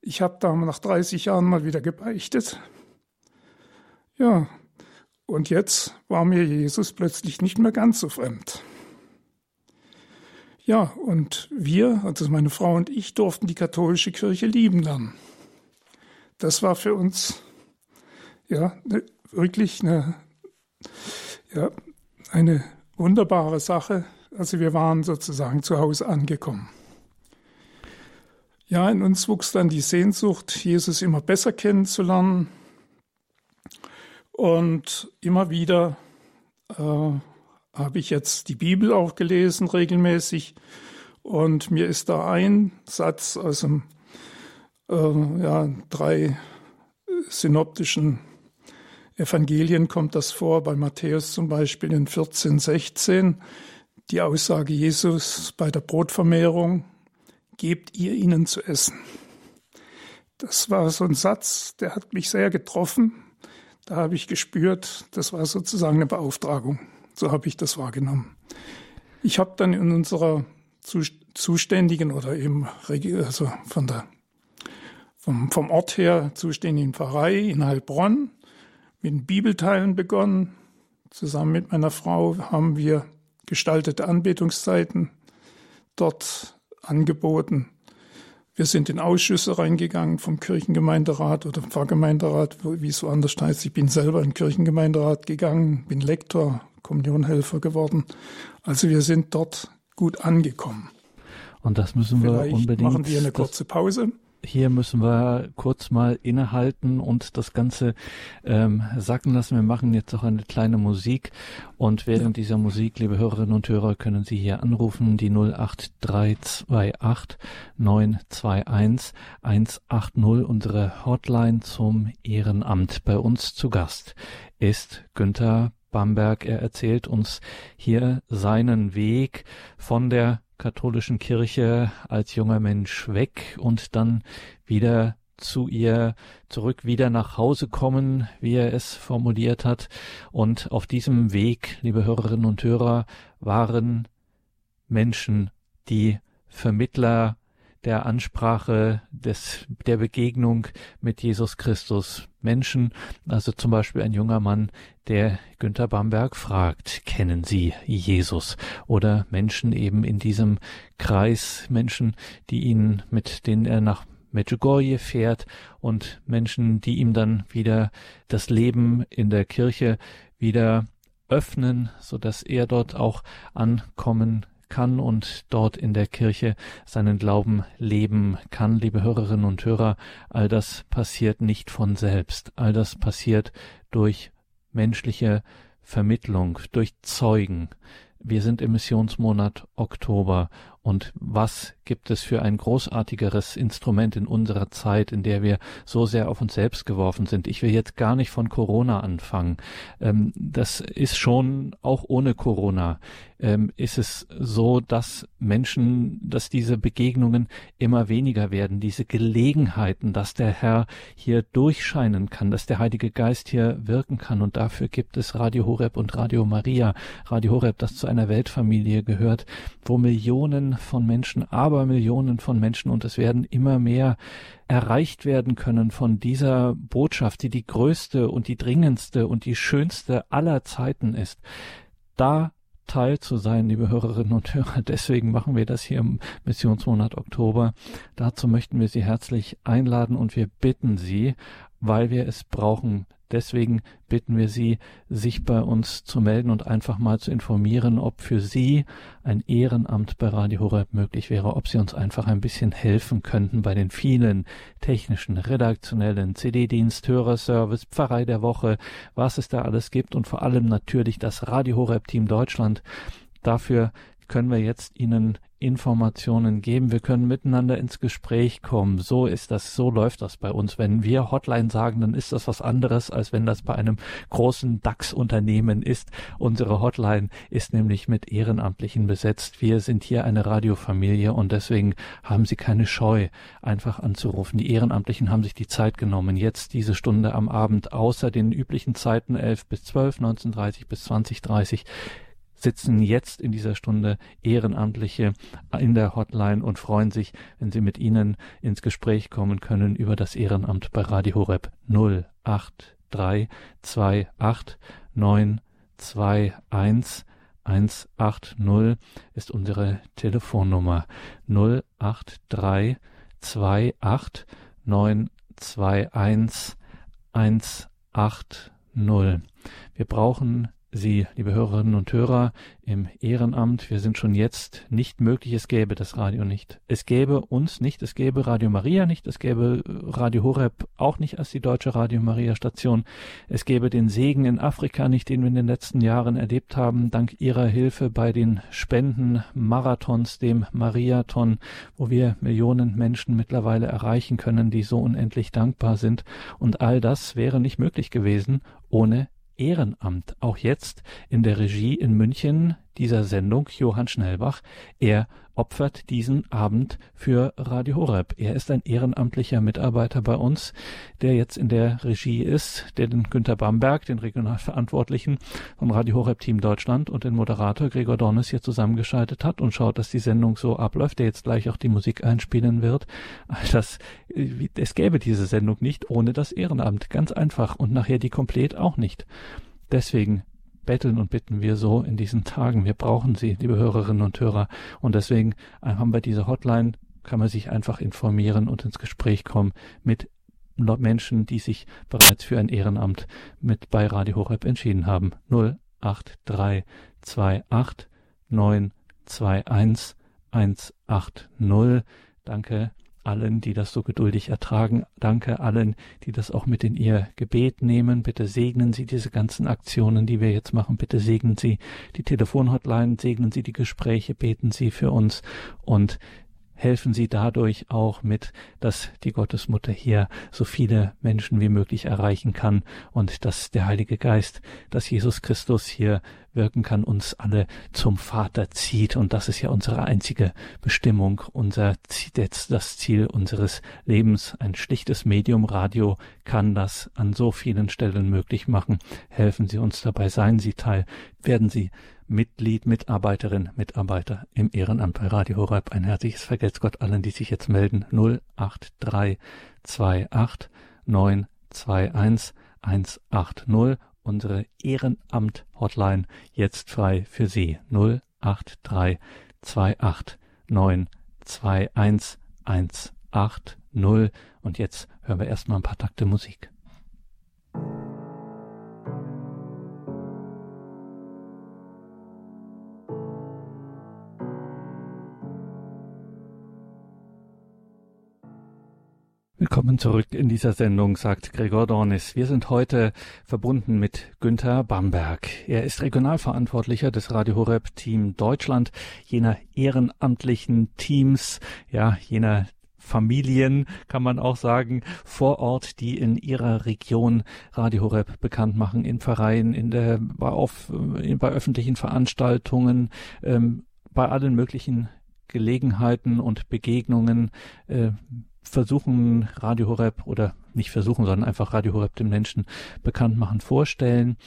Ich habe da nach 30 Jahren mal wieder gebeichtet. Ja, und jetzt war mir Jesus plötzlich nicht mehr ganz so fremd. Ja, und wir, also meine Frau und ich, durften die katholische Kirche lieben lernen. Das war für uns ja ne, wirklich eine, ja, eine wunderbare Sache. Also wir waren sozusagen zu Hause angekommen. Ja, in uns wuchs dann die Sehnsucht, Jesus immer besser kennenzulernen. Und immer wieder äh, habe ich jetzt die Bibel auch gelesen regelmäßig. Und mir ist da ein Satz aus dem äh, ja, drei synoptischen Evangelien kommt das vor, bei Matthäus zum Beispiel in 14, 16, die Aussage Jesus bei der Brotvermehrung, gebt ihr ihnen zu essen. Das war so ein Satz, der hat mich sehr getroffen. Da habe ich gespürt, das war sozusagen eine Beauftragung. So habe ich das wahrgenommen. Ich habe dann in unserer zuständigen oder eben also von der, vom, vom Ort her zuständigen Pfarrei in Heilbronn mit Bibelteilen begonnen. Zusammen mit meiner Frau haben wir gestaltete Anbetungszeiten dort angeboten. Wir sind in Ausschüsse reingegangen vom Kirchengemeinderat oder Pfarrgemeinderat, wie es so anders heißt. Ich bin selber in den Kirchengemeinderat gegangen, bin Lektor, Kommunionhelfer geworden. Also wir sind dort gut angekommen. Und das müssen wir Vielleicht unbedingt. Machen wir eine kurze Pause hier müssen wir kurz mal innehalten und das Ganze ähm, sacken lassen. Wir machen jetzt auch eine kleine Musik und während dieser Musik, liebe Hörerinnen und Hörer, können Sie hier anrufen, die 08328 921 180, unsere Hotline zum Ehrenamt. Bei uns zu Gast ist Günther Bamberg. Er erzählt uns hier seinen Weg von der katholischen Kirche als junger Mensch weg und dann wieder zu ihr zurück, wieder nach Hause kommen, wie er es formuliert hat. Und auf diesem Weg, liebe Hörerinnen und Hörer, waren Menschen, die Vermittler der Ansprache des, der Begegnung mit Jesus Christus. Menschen, also zum Beispiel ein junger Mann, der Günther Bamberg fragt, kennen Sie Jesus? Oder Menschen eben in diesem Kreis, Menschen, die ihn, mit denen er nach Medjugorje fährt und Menschen, die ihm dann wieder das Leben in der Kirche wieder öffnen, so dass er dort auch ankommen kann und dort in der Kirche seinen Glauben leben kann. Liebe Hörerinnen und Hörer, all das passiert nicht von selbst. All das passiert durch menschliche Vermittlung, durch Zeugen. Wir sind im Missionsmonat Oktober und was gibt es für ein großartigeres Instrument in unserer Zeit, in der wir so sehr auf uns selbst geworfen sind? Ich will jetzt gar nicht von Corona anfangen. Ähm, das ist schon auch ohne Corona ähm, ist es so, dass Menschen, dass diese Begegnungen immer weniger werden, diese Gelegenheiten, dass der Herr hier durchscheinen kann, dass der Heilige Geist hier wirken kann. Und dafür gibt es Radio Horeb und Radio Maria. Radio Horeb, das zu einer Weltfamilie gehört, wo Millionen von Menschen, aber Millionen von Menschen und es werden immer mehr erreicht werden können von dieser Botschaft, die die größte und die dringendste und die schönste aller Zeiten ist. Da Teil zu sein, liebe Hörerinnen und Hörer. Deswegen machen wir das hier im Missionsmonat Oktober. Dazu möchten wir Sie herzlich einladen und wir bitten Sie, weil wir es brauchen, Deswegen bitten wir Sie, sich bei uns zu melden und einfach mal zu informieren, ob für Sie ein Ehrenamt bei Radio Horeb möglich wäre, ob Sie uns einfach ein bisschen helfen könnten bei den vielen technischen, redaktionellen CD-Dienst, Hörerservice, Pfarrei der Woche, was es da alles gibt und vor allem natürlich das Radio Horeb Team Deutschland. Dafür können wir jetzt Ihnen Informationen geben. Wir können miteinander ins Gespräch kommen. So ist das, so läuft das bei uns. Wenn wir Hotline sagen, dann ist das was anderes, als wenn das bei einem großen DAX-Unternehmen ist. Unsere Hotline ist nämlich mit Ehrenamtlichen besetzt. Wir sind hier eine Radiofamilie und deswegen haben Sie keine Scheu, einfach anzurufen. Die Ehrenamtlichen haben sich die Zeit genommen, jetzt diese Stunde am Abend, außer den üblichen Zeiten 11 bis 12, 19.30 bis 20.30 sitzen jetzt in dieser Stunde Ehrenamtliche in der Hotline und freuen sich, wenn sie mit Ihnen ins Gespräch kommen können über das Ehrenamt bei Radio Horeb 08328 921 180 ist unsere Telefonnummer 08328 921 180. Wir brauchen Sie, liebe Hörerinnen und Hörer, im Ehrenamt, wir sind schon jetzt nicht möglich, es gäbe das Radio nicht. Es gäbe uns nicht, es gäbe Radio Maria nicht, es gäbe Radio Horeb auch nicht als die deutsche Radio Maria Station. Es gäbe den Segen in Afrika nicht, den wir in den letzten Jahren erlebt haben, dank Ihrer Hilfe bei den Spenden-Marathons, dem Mariathon, wo wir Millionen Menschen mittlerweile erreichen können, die so unendlich dankbar sind. Und all das wäre nicht möglich gewesen ohne Ehrenamt. Auch jetzt in der Regie in München dieser Sendung Johann Schnellbach. Er opfert diesen Abend für Radio Horeb. Er ist ein ehrenamtlicher Mitarbeiter bei uns, der jetzt in der Regie ist, der den Günter Bamberg, den Regionalverantwortlichen vom Radio Horeb Team Deutschland und den Moderator Gregor Dornes hier zusammengeschaltet hat und schaut, dass die Sendung so abläuft, der jetzt gleich auch die Musik einspielen wird. Das, es gäbe diese Sendung nicht ohne das Ehrenamt. Ganz einfach. Und nachher die komplett auch nicht. Deswegen betteln und bitten wir so in diesen Tagen. Wir brauchen sie, liebe Hörerinnen und Hörer. Und deswegen haben wir diese Hotline kann man sich einfach informieren und ins Gespräch kommen mit Menschen, die sich bereits für ein Ehrenamt mit bei Radio Horeb entschieden haben. 08328 921 180. Danke allen, die das so geduldig ertragen. Danke allen, die das auch mit in ihr Gebet nehmen. Bitte segnen Sie diese ganzen Aktionen, die wir jetzt machen. Bitte segnen Sie die Telefonhotline, segnen Sie die Gespräche, beten Sie für uns und helfen Sie dadurch auch mit, dass die Gottesmutter hier so viele Menschen wie möglich erreichen kann und dass der Heilige Geist, dass Jesus Christus hier wirken kann, uns alle zum Vater zieht. Und das ist ja unsere einzige Bestimmung, unser das Ziel unseres Lebens. Ein schlichtes Medium Radio kann das an so vielen Stellen möglich machen. Helfen Sie uns dabei, seien Sie Teil, werden Sie Mitglied, Mitarbeiterin, Mitarbeiter im Ehrenamt bei Radio Horeb. Ein herzliches Vergelt's Gott allen, die sich jetzt melden. 08328 921 180. Unsere Ehrenamt-Hotline jetzt frei für Sie. 08328 921 180. Und jetzt hören wir erstmal ein paar Takte Musik. Willkommen zurück in dieser Sendung, sagt Gregor Dornis. Wir sind heute verbunden mit Günther Bamberg. Er ist Regionalverantwortlicher des Radio Horeb Team Deutschland, jener ehrenamtlichen Teams, ja, jener Familien, kann man auch sagen, vor Ort, die in ihrer Region Radio Horeb bekannt machen, in Vereinen, in der, bei, auf, bei öffentlichen Veranstaltungen, ähm, bei allen möglichen Gelegenheiten und Begegnungen, äh, versuchen Radio Horeb oder nicht versuchen, sondern einfach Radio Horeb den Menschen bekannt machen, vorstellen.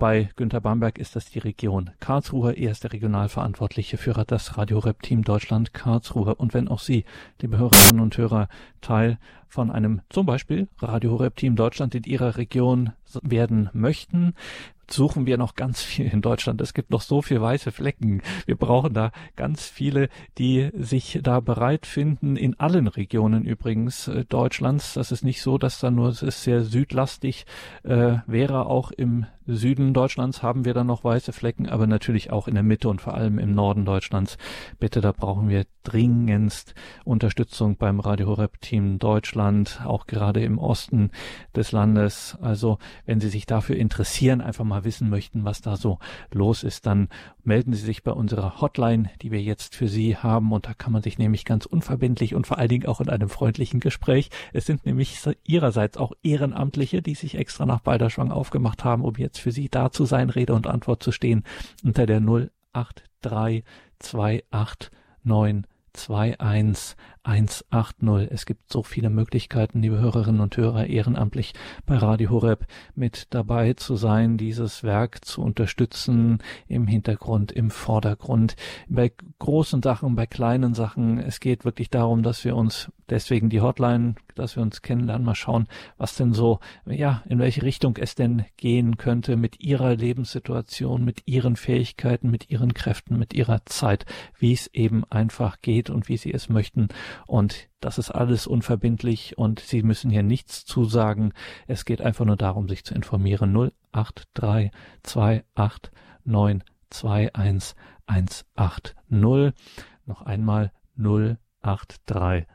Bei Günter Bamberg ist das die Region Karlsruhe. Er ist der Regionalverantwortliche für das Radio Horeb Team Deutschland Karlsruhe. Und wenn auch Sie, liebe Hörerinnen und Hörer, Teil von einem zum Beispiel Radio Horeb Team Deutschland in Ihrer Region werden möchten, suchen wir noch ganz viel in Deutschland. Es gibt noch so viel weiße Flecken. Wir brauchen da ganz viele, die sich da bereit finden, in allen Regionen übrigens äh, Deutschlands. Das ist nicht so, dass da nur, es ist sehr südlastig äh, wäre. Auch im Süden Deutschlands haben wir dann noch weiße Flecken, aber natürlich auch in der Mitte und vor allem im Norden Deutschlands. Bitte, da brauchen wir dringendst Unterstützung beim Radio Horeb Team Deutschland, auch gerade im Osten des Landes. Also, wenn Sie sich dafür interessieren, einfach mal wissen möchten, was da so los ist, dann melden Sie sich bei unserer Hotline, die wir jetzt für Sie haben. Und da kann man sich nämlich ganz unverbindlich und vor allen Dingen auch in einem freundlichen Gespräch. Es sind nämlich Ihrerseits auch Ehrenamtliche, die sich extra nach Balderschwang aufgemacht haben, um jetzt für Sie da zu sein, Rede und Antwort zu stehen, unter der 08328921180. Es gibt so viele Möglichkeiten, liebe Hörerinnen und Hörer, ehrenamtlich bei Radio Horeb mit dabei zu sein, dieses Werk zu unterstützen, im Hintergrund, im Vordergrund, bei großen Sachen, bei kleinen Sachen. Es geht wirklich darum, dass wir uns deswegen die Hotline, dass wir uns kennenlernen, mal schauen, was denn so, ja, in welche Richtung es denn gehen könnte mit ihrer Lebenssituation, mit ihren Fähigkeiten, mit ihren Kräften, mit ihrer Zeit, wie es eben einfach geht und wie sie es möchten. Und das ist alles unverbindlich und Sie müssen hier nichts zusagen. Es geht einfach nur darum, sich zu informieren. 08328921180. Noch einmal 083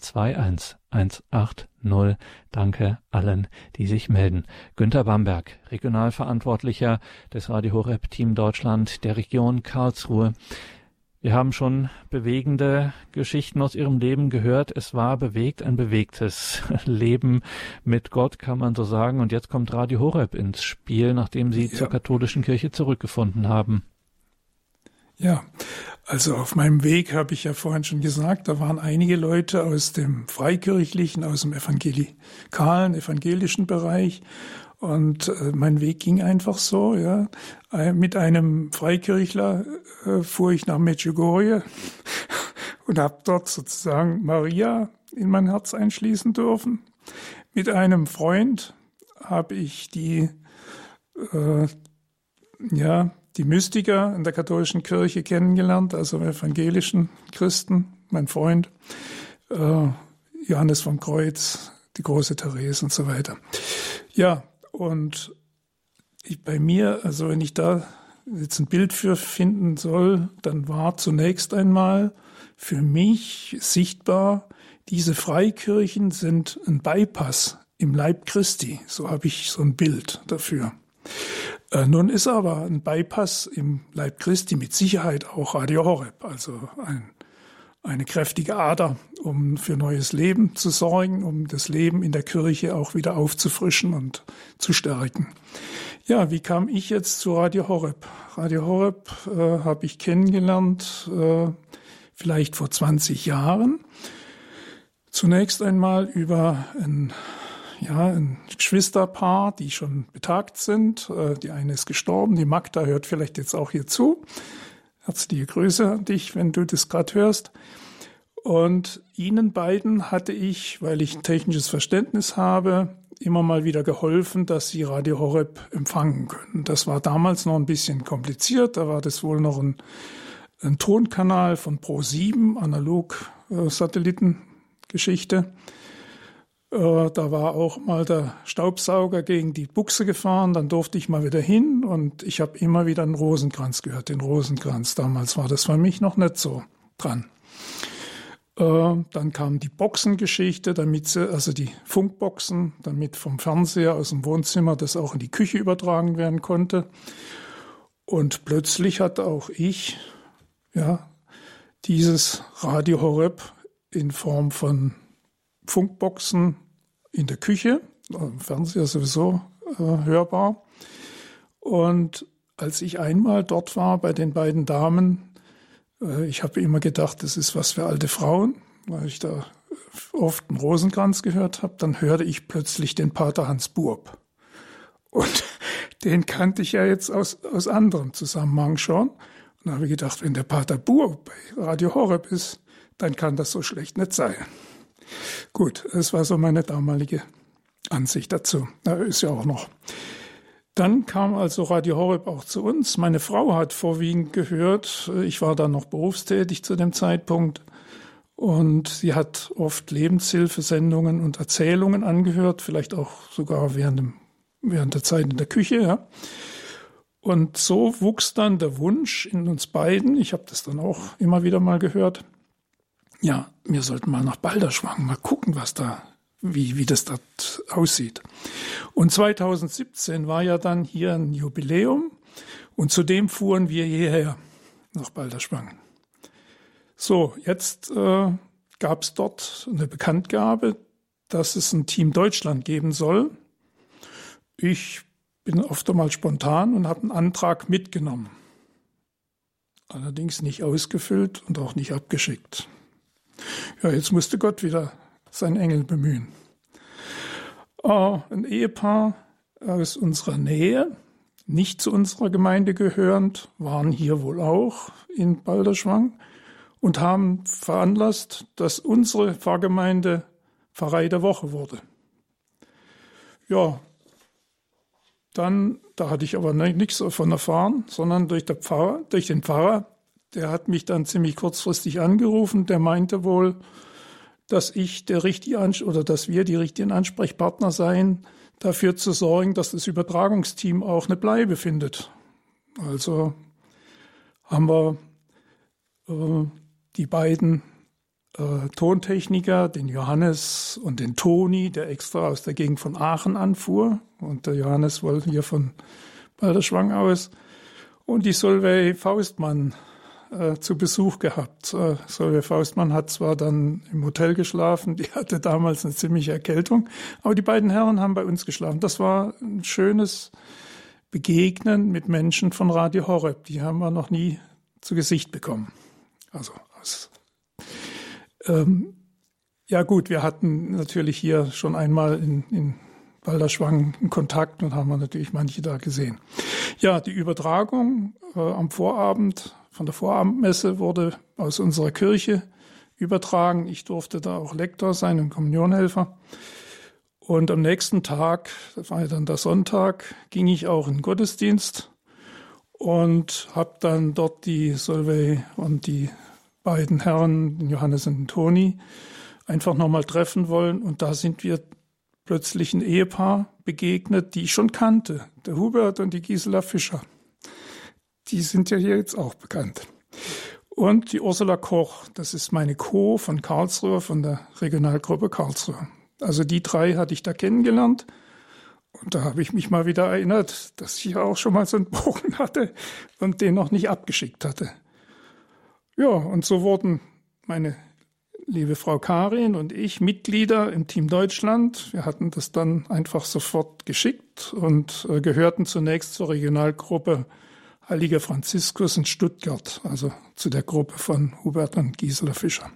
28 921 180. Danke allen, die sich melden. Günter Bamberg, Regionalverantwortlicher des Radio Horeb Team Deutschland der Region Karlsruhe. Wir haben schon bewegende Geschichten aus ihrem Leben gehört. Es war bewegt, ein bewegtes Leben mit Gott, kann man so sagen. Und jetzt kommt Radio Horeb ins Spiel, nachdem sie ja. zur katholischen Kirche zurückgefunden haben. Ja, also auf meinem Weg habe ich ja vorhin schon gesagt, da waren einige Leute aus dem freikirchlichen, aus dem evangelikalen, evangelischen Bereich. Und äh, mein Weg ging einfach so, ja. Mit einem Freikirchler äh, fuhr ich nach Medjugorje und habe dort sozusagen Maria in mein Herz einschließen dürfen. Mit einem Freund habe ich die, äh, ja, die Mystiker in der katholischen Kirche kennengelernt, also evangelischen Christen, mein Freund, äh, Johannes vom Kreuz, die große Therese und so weiter. Ja, und ich, bei mir, also wenn ich da jetzt ein Bild für finden soll, dann war zunächst einmal für mich sichtbar, diese Freikirchen sind ein Bypass im Leib Christi. So habe ich so ein Bild dafür. Äh, nun ist aber ein Bypass im Leib Christi mit Sicherheit auch Radio Horeb, also ein, eine kräftige Ader, um für neues Leben zu sorgen, um das Leben in der Kirche auch wieder aufzufrischen und zu stärken. Ja, wie kam ich jetzt zu Radio Horeb? Radio Horeb äh, habe ich kennengelernt, äh, vielleicht vor 20 Jahren. Zunächst einmal über ein, ja, ein Geschwisterpaar, die schon betagt sind. Äh, die eine ist gestorben, die Magda hört vielleicht jetzt auch hier zu. Herzliche Grüße an dich, wenn du das gerade hörst. Und ihnen beiden hatte ich, weil ich ein technisches Verständnis habe, immer mal wieder geholfen, dass sie Radio Horeb empfangen können. Das war damals noch ein bisschen kompliziert. Da war das wohl noch ein, ein Tonkanal von Pro7, analog äh, Satellitengeschichte. Äh, da war auch mal der Staubsauger gegen die Buchse gefahren, dann durfte ich mal wieder hin und ich habe immer wieder einen Rosenkranz gehört, den Rosenkranz. Damals war das für mich noch nicht so dran. Äh, dann kam die Boxengeschichte, damit sie, also die Funkboxen, damit vom Fernseher aus dem Wohnzimmer das auch in die Küche übertragen werden konnte. Und plötzlich hatte auch ich, ja, dieses Radio Horeb in Form von Funkboxen in der Küche, Fernseher sowieso äh, hörbar. Und als ich einmal dort war bei den beiden Damen, äh, ich habe immer gedacht, das ist was für alte Frauen, weil ich da oft einen Rosenkranz gehört habe. Dann hörte ich plötzlich den Pater Hans Burb. Und den kannte ich ja jetzt aus, aus anderem Zusammenhang schon. Und da habe ich gedacht, wenn der Pater Burb bei Radio Horeb ist, dann kann das so schlecht nicht sein. Gut, das war so meine damalige Ansicht dazu. Da ist ja auch noch. Dann kam also Radio Horeb auch zu uns. Meine Frau hat vorwiegend gehört. Ich war da noch berufstätig zu dem Zeitpunkt. Und sie hat oft Lebenshilfesendungen und Erzählungen angehört, vielleicht auch sogar während, dem, während der Zeit in der Küche. Ja. Und so wuchs dann der Wunsch in uns beiden, ich habe das dann auch immer wieder mal gehört, ja, wir sollten mal nach Balderschwang, mal gucken, was da wie, wie das dort aussieht. Und 2017 war ja dann hier ein Jubiläum und zudem fuhren wir hierher nach Balderschwang. So, jetzt äh, gab es dort eine Bekanntgabe, dass es ein Team Deutschland geben soll. Ich bin oft einmal spontan und habe einen Antrag mitgenommen. Allerdings nicht ausgefüllt und auch nicht abgeschickt. Ja, jetzt musste Gott wieder seinen Engel bemühen. Oh, ein Ehepaar aus unserer Nähe, nicht zu unserer Gemeinde gehörend, waren hier wohl auch in Balderschwang und haben veranlasst, dass unsere Pfarrgemeinde Pfarrei der Woche wurde. Ja, dann, da hatte ich aber nichts davon erfahren, sondern durch, Pfarrer, durch den Pfarrer, der hat mich dann ziemlich kurzfristig angerufen, der meinte wohl, dass ich der richtige oder dass wir die richtigen Ansprechpartner seien, dafür zu sorgen, dass das Übertragungsteam auch eine Bleibe findet. Also haben wir äh, die beiden äh, Tontechniker, den Johannes und den Toni, der extra aus der Gegend von Aachen anfuhr. Und der Johannes wollte hier von Balderschwang aus. Und die Solveig Faustmann, äh, zu Besuch gehabt. Äh, Solveig Faustmann hat zwar dann im Hotel geschlafen, die hatte damals eine ziemliche Erkältung, aber die beiden Herren haben bei uns geschlafen. Das war ein schönes Begegnen mit Menschen von Radio Horeb. Die haben wir noch nie zu Gesicht bekommen. Also aus, ähm, ja gut, wir hatten natürlich hier schon einmal in, in Balderschwang einen Kontakt und haben natürlich manche da gesehen. Ja, die Übertragung äh, am Vorabend von der Vorabendmesse wurde aus unserer Kirche übertragen. Ich durfte da auch Lektor sein und Kommunionhelfer. Und am nächsten Tag, das war ja dann der Sonntag, ging ich auch in den Gottesdienst. und habe dann dort die Solveig und die beiden Herren, Johannes und Toni, einfach nochmal treffen wollen. Und da sind wir plötzlich ein Ehepaar begegnet, die ich schon kannte, der Hubert und die Gisela Fischer. Die sind ja hier jetzt auch bekannt. Und die Ursula Koch, das ist meine Co. von Karlsruhe, von der Regionalgruppe Karlsruhe. Also die drei hatte ich da kennengelernt. Und da habe ich mich mal wieder erinnert, dass ich auch schon mal so einen Bogen hatte und den noch nicht abgeschickt hatte. Ja, und so wurden meine liebe Frau Karin und ich Mitglieder im Team Deutschland. Wir hatten das dann einfach sofort geschickt und äh, gehörten zunächst zur Regionalgruppe Heiliger Franziskus in Stuttgart, also zu der Gruppe von Hubert und Gisela Fischer.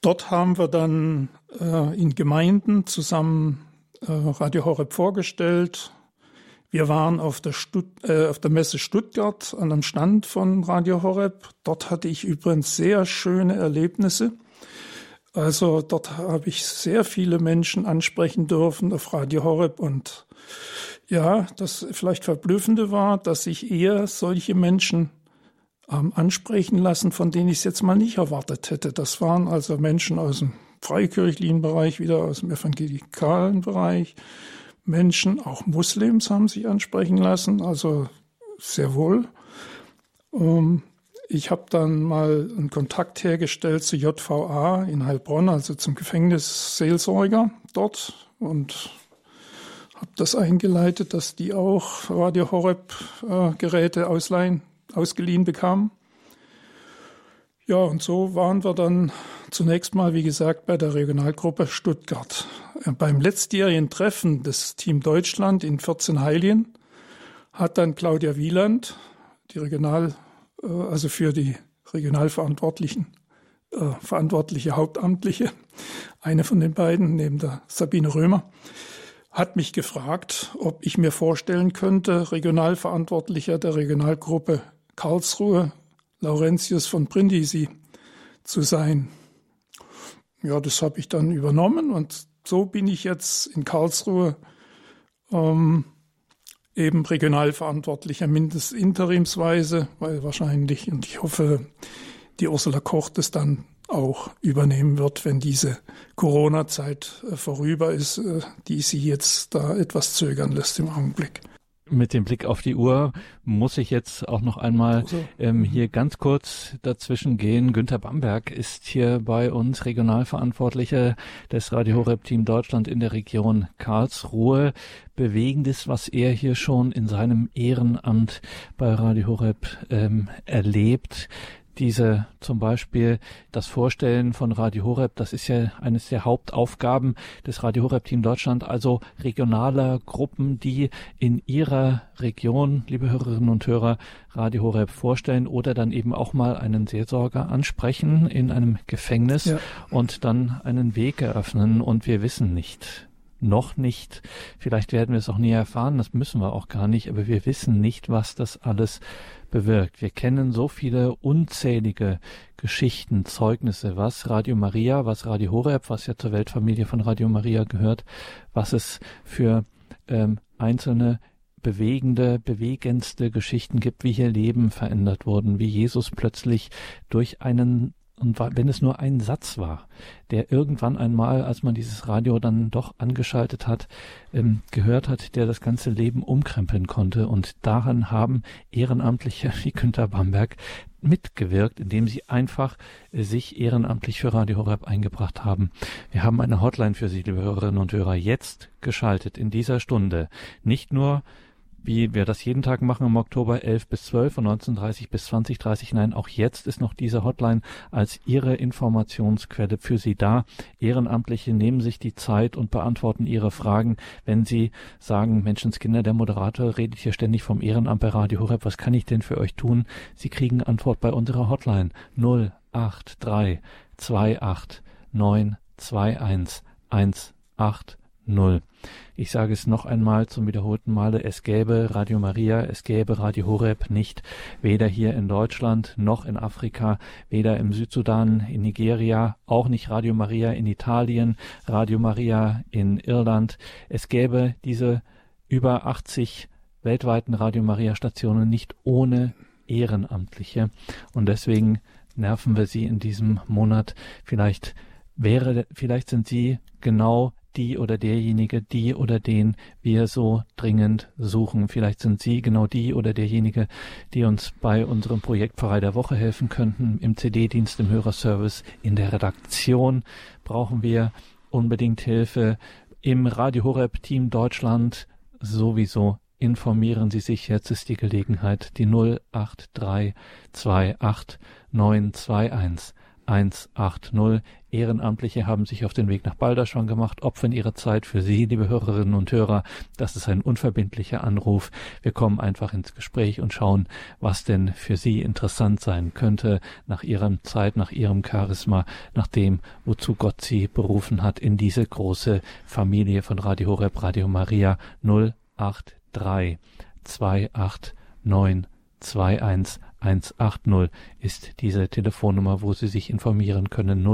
Dort haben wir dann äh, in Gemeinden zusammen äh, Radio Horeb vorgestellt. Wir waren auf der, äh, auf der Messe Stuttgart an einem Stand von Radio Horeb. Dort hatte ich übrigens sehr schöne Erlebnisse. Also dort habe ich sehr viele Menschen ansprechen dürfen auf Radio Horeb und ja, das vielleicht verblüffende war, dass ich eher solche Menschen ähm, ansprechen lassen, von denen ich es jetzt mal nicht erwartet hätte. Das waren also Menschen aus dem freikirchlichen Bereich, wieder aus dem evangelikalen Bereich. Menschen, auch Muslims haben sich ansprechen lassen, also sehr wohl. Ähm, ich habe dann mal einen Kontakt hergestellt zu JVA in Heilbronn, also zum Gefängnisseelsorger dort und habe das eingeleitet, dass die auch Radio Horeb äh, Geräte ausleihen, ausgeliehen bekamen. Ja, und so waren wir dann zunächst mal, wie gesagt, bei der Regionalgruppe Stuttgart. Äh, beim letztjährigen Treffen des Team Deutschland in 14 Heilien hat dann Claudia Wieland, die Regional, äh, also für die Regionalverantwortlichen, äh, verantwortliche Hauptamtliche, eine von den beiden, neben der Sabine Römer, hat mich gefragt, ob ich mir vorstellen könnte, Regionalverantwortlicher der Regionalgruppe Karlsruhe Laurentius von Brindisi zu sein. Ja, das habe ich dann übernommen und so bin ich jetzt in Karlsruhe ähm, eben Regionalverantwortlicher, mindestens interimsweise, weil wahrscheinlich, und ich hoffe, die Ursula Koch das dann auch übernehmen wird, wenn diese Corona-Zeit äh, vorüber ist, äh, die sie jetzt da etwas zögern lässt im Augenblick mit dem Blick auf die Uhr muss ich jetzt auch noch einmal so. ähm, hier ganz kurz dazwischen gehen. Günter Bamberg ist hier bei uns Regionalverantwortlicher des Radio Horeb Team Deutschland in der Region Karlsruhe. Bewegendes, was er hier schon in seinem Ehrenamt bei Radio Horeb ähm, erlebt diese zum Beispiel das Vorstellen von Radio Horeb, das ist ja eines der Hauptaufgaben des Radio Horeb Team Deutschland, also regionaler Gruppen, die in ihrer Region, liebe Hörerinnen und Hörer, Radio Horeb vorstellen oder dann eben auch mal einen Seelsorger ansprechen in einem Gefängnis ja. und dann einen Weg eröffnen und wir wissen nicht, noch nicht. Vielleicht werden wir es auch nie erfahren, das müssen wir auch gar nicht, aber wir wissen nicht, was das alles bewirkt. Wir kennen so viele unzählige Geschichten, Zeugnisse, was Radio Maria, was Radio Horeb, was ja zur Weltfamilie von Radio Maria gehört, was es für ähm, einzelne bewegende, bewegendste Geschichten gibt, wie hier Leben verändert wurden, wie Jesus plötzlich durch einen und wenn es nur ein Satz war, der irgendwann einmal, als man dieses Radio dann doch angeschaltet hat, ähm, gehört hat, der das ganze Leben umkrempeln konnte. Und daran haben Ehrenamtliche wie Günter Bamberg mitgewirkt, indem sie einfach äh, sich ehrenamtlich für Radio Horeb eingebracht haben. Wir haben eine Hotline für Sie, liebe Hörerinnen und Hörer, jetzt geschaltet in dieser Stunde. Nicht nur wie wir das jeden Tag machen im Oktober 11 bis 12 von 19.30 bis 20.30. Nein, auch jetzt ist noch diese Hotline als Ihre Informationsquelle für Sie da. Ehrenamtliche nehmen sich die Zeit und beantworten Ihre Fragen. Wenn Sie sagen, Menschenskinder, der Moderator redet hier ständig vom Ehrenamt bei Radio Horeb, was kann ich denn für euch tun? Sie kriegen Antwort bei unserer Hotline 083 28 921 180. Ich sage es noch einmal zum wiederholten Male, es gäbe Radio Maria, es gäbe Radio Horeb nicht, weder hier in Deutschland noch in Afrika, weder im Südsudan, in Nigeria, auch nicht Radio Maria in Italien, Radio Maria in Irland. Es gäbe diese über 80 weltweiten Radio Maria Stationen nicht ohne Ehrenamtliche. Und deswegen nerven wir Sie in diesem Monat. Vielleicht wäre, vielleicht sind Sie genau die oder derjenige, die oder den wir so dringend suchen. Vielleicht sind Sie genau die oder derjenige, die uns bei unserem Projekt Pfarrei der Woche helfen könnten. Im CD-Dienst, im Hörerservice, in der Redaktion brauchen wir unbedingt Hilfe. Im Radio Horeb Team Deutschland sowieso informieren Sie sich. Jetzt ist die Gelegenheit. Die 08328 921 180. Ehrenamtliche haben sich auf den Weg nach Balderschwang gemacht, opfern ihre Zeit für Sie, liebe Hörerinnen und Hörer. Das ist ein unverbindlicher Anruf. Wir kommen einfach ins Gespräch und schauen, was denn für Sie interessant sein könnte nach Ihrem Zeit, nach Ihrem Charisma, nach dem, wozu Gott Sie berufen hat in diese große Familie von Radio Horeb, Radio Maria 083 28 9 21 180 ist diese Telefonnummer, wo Sie sich informieren können.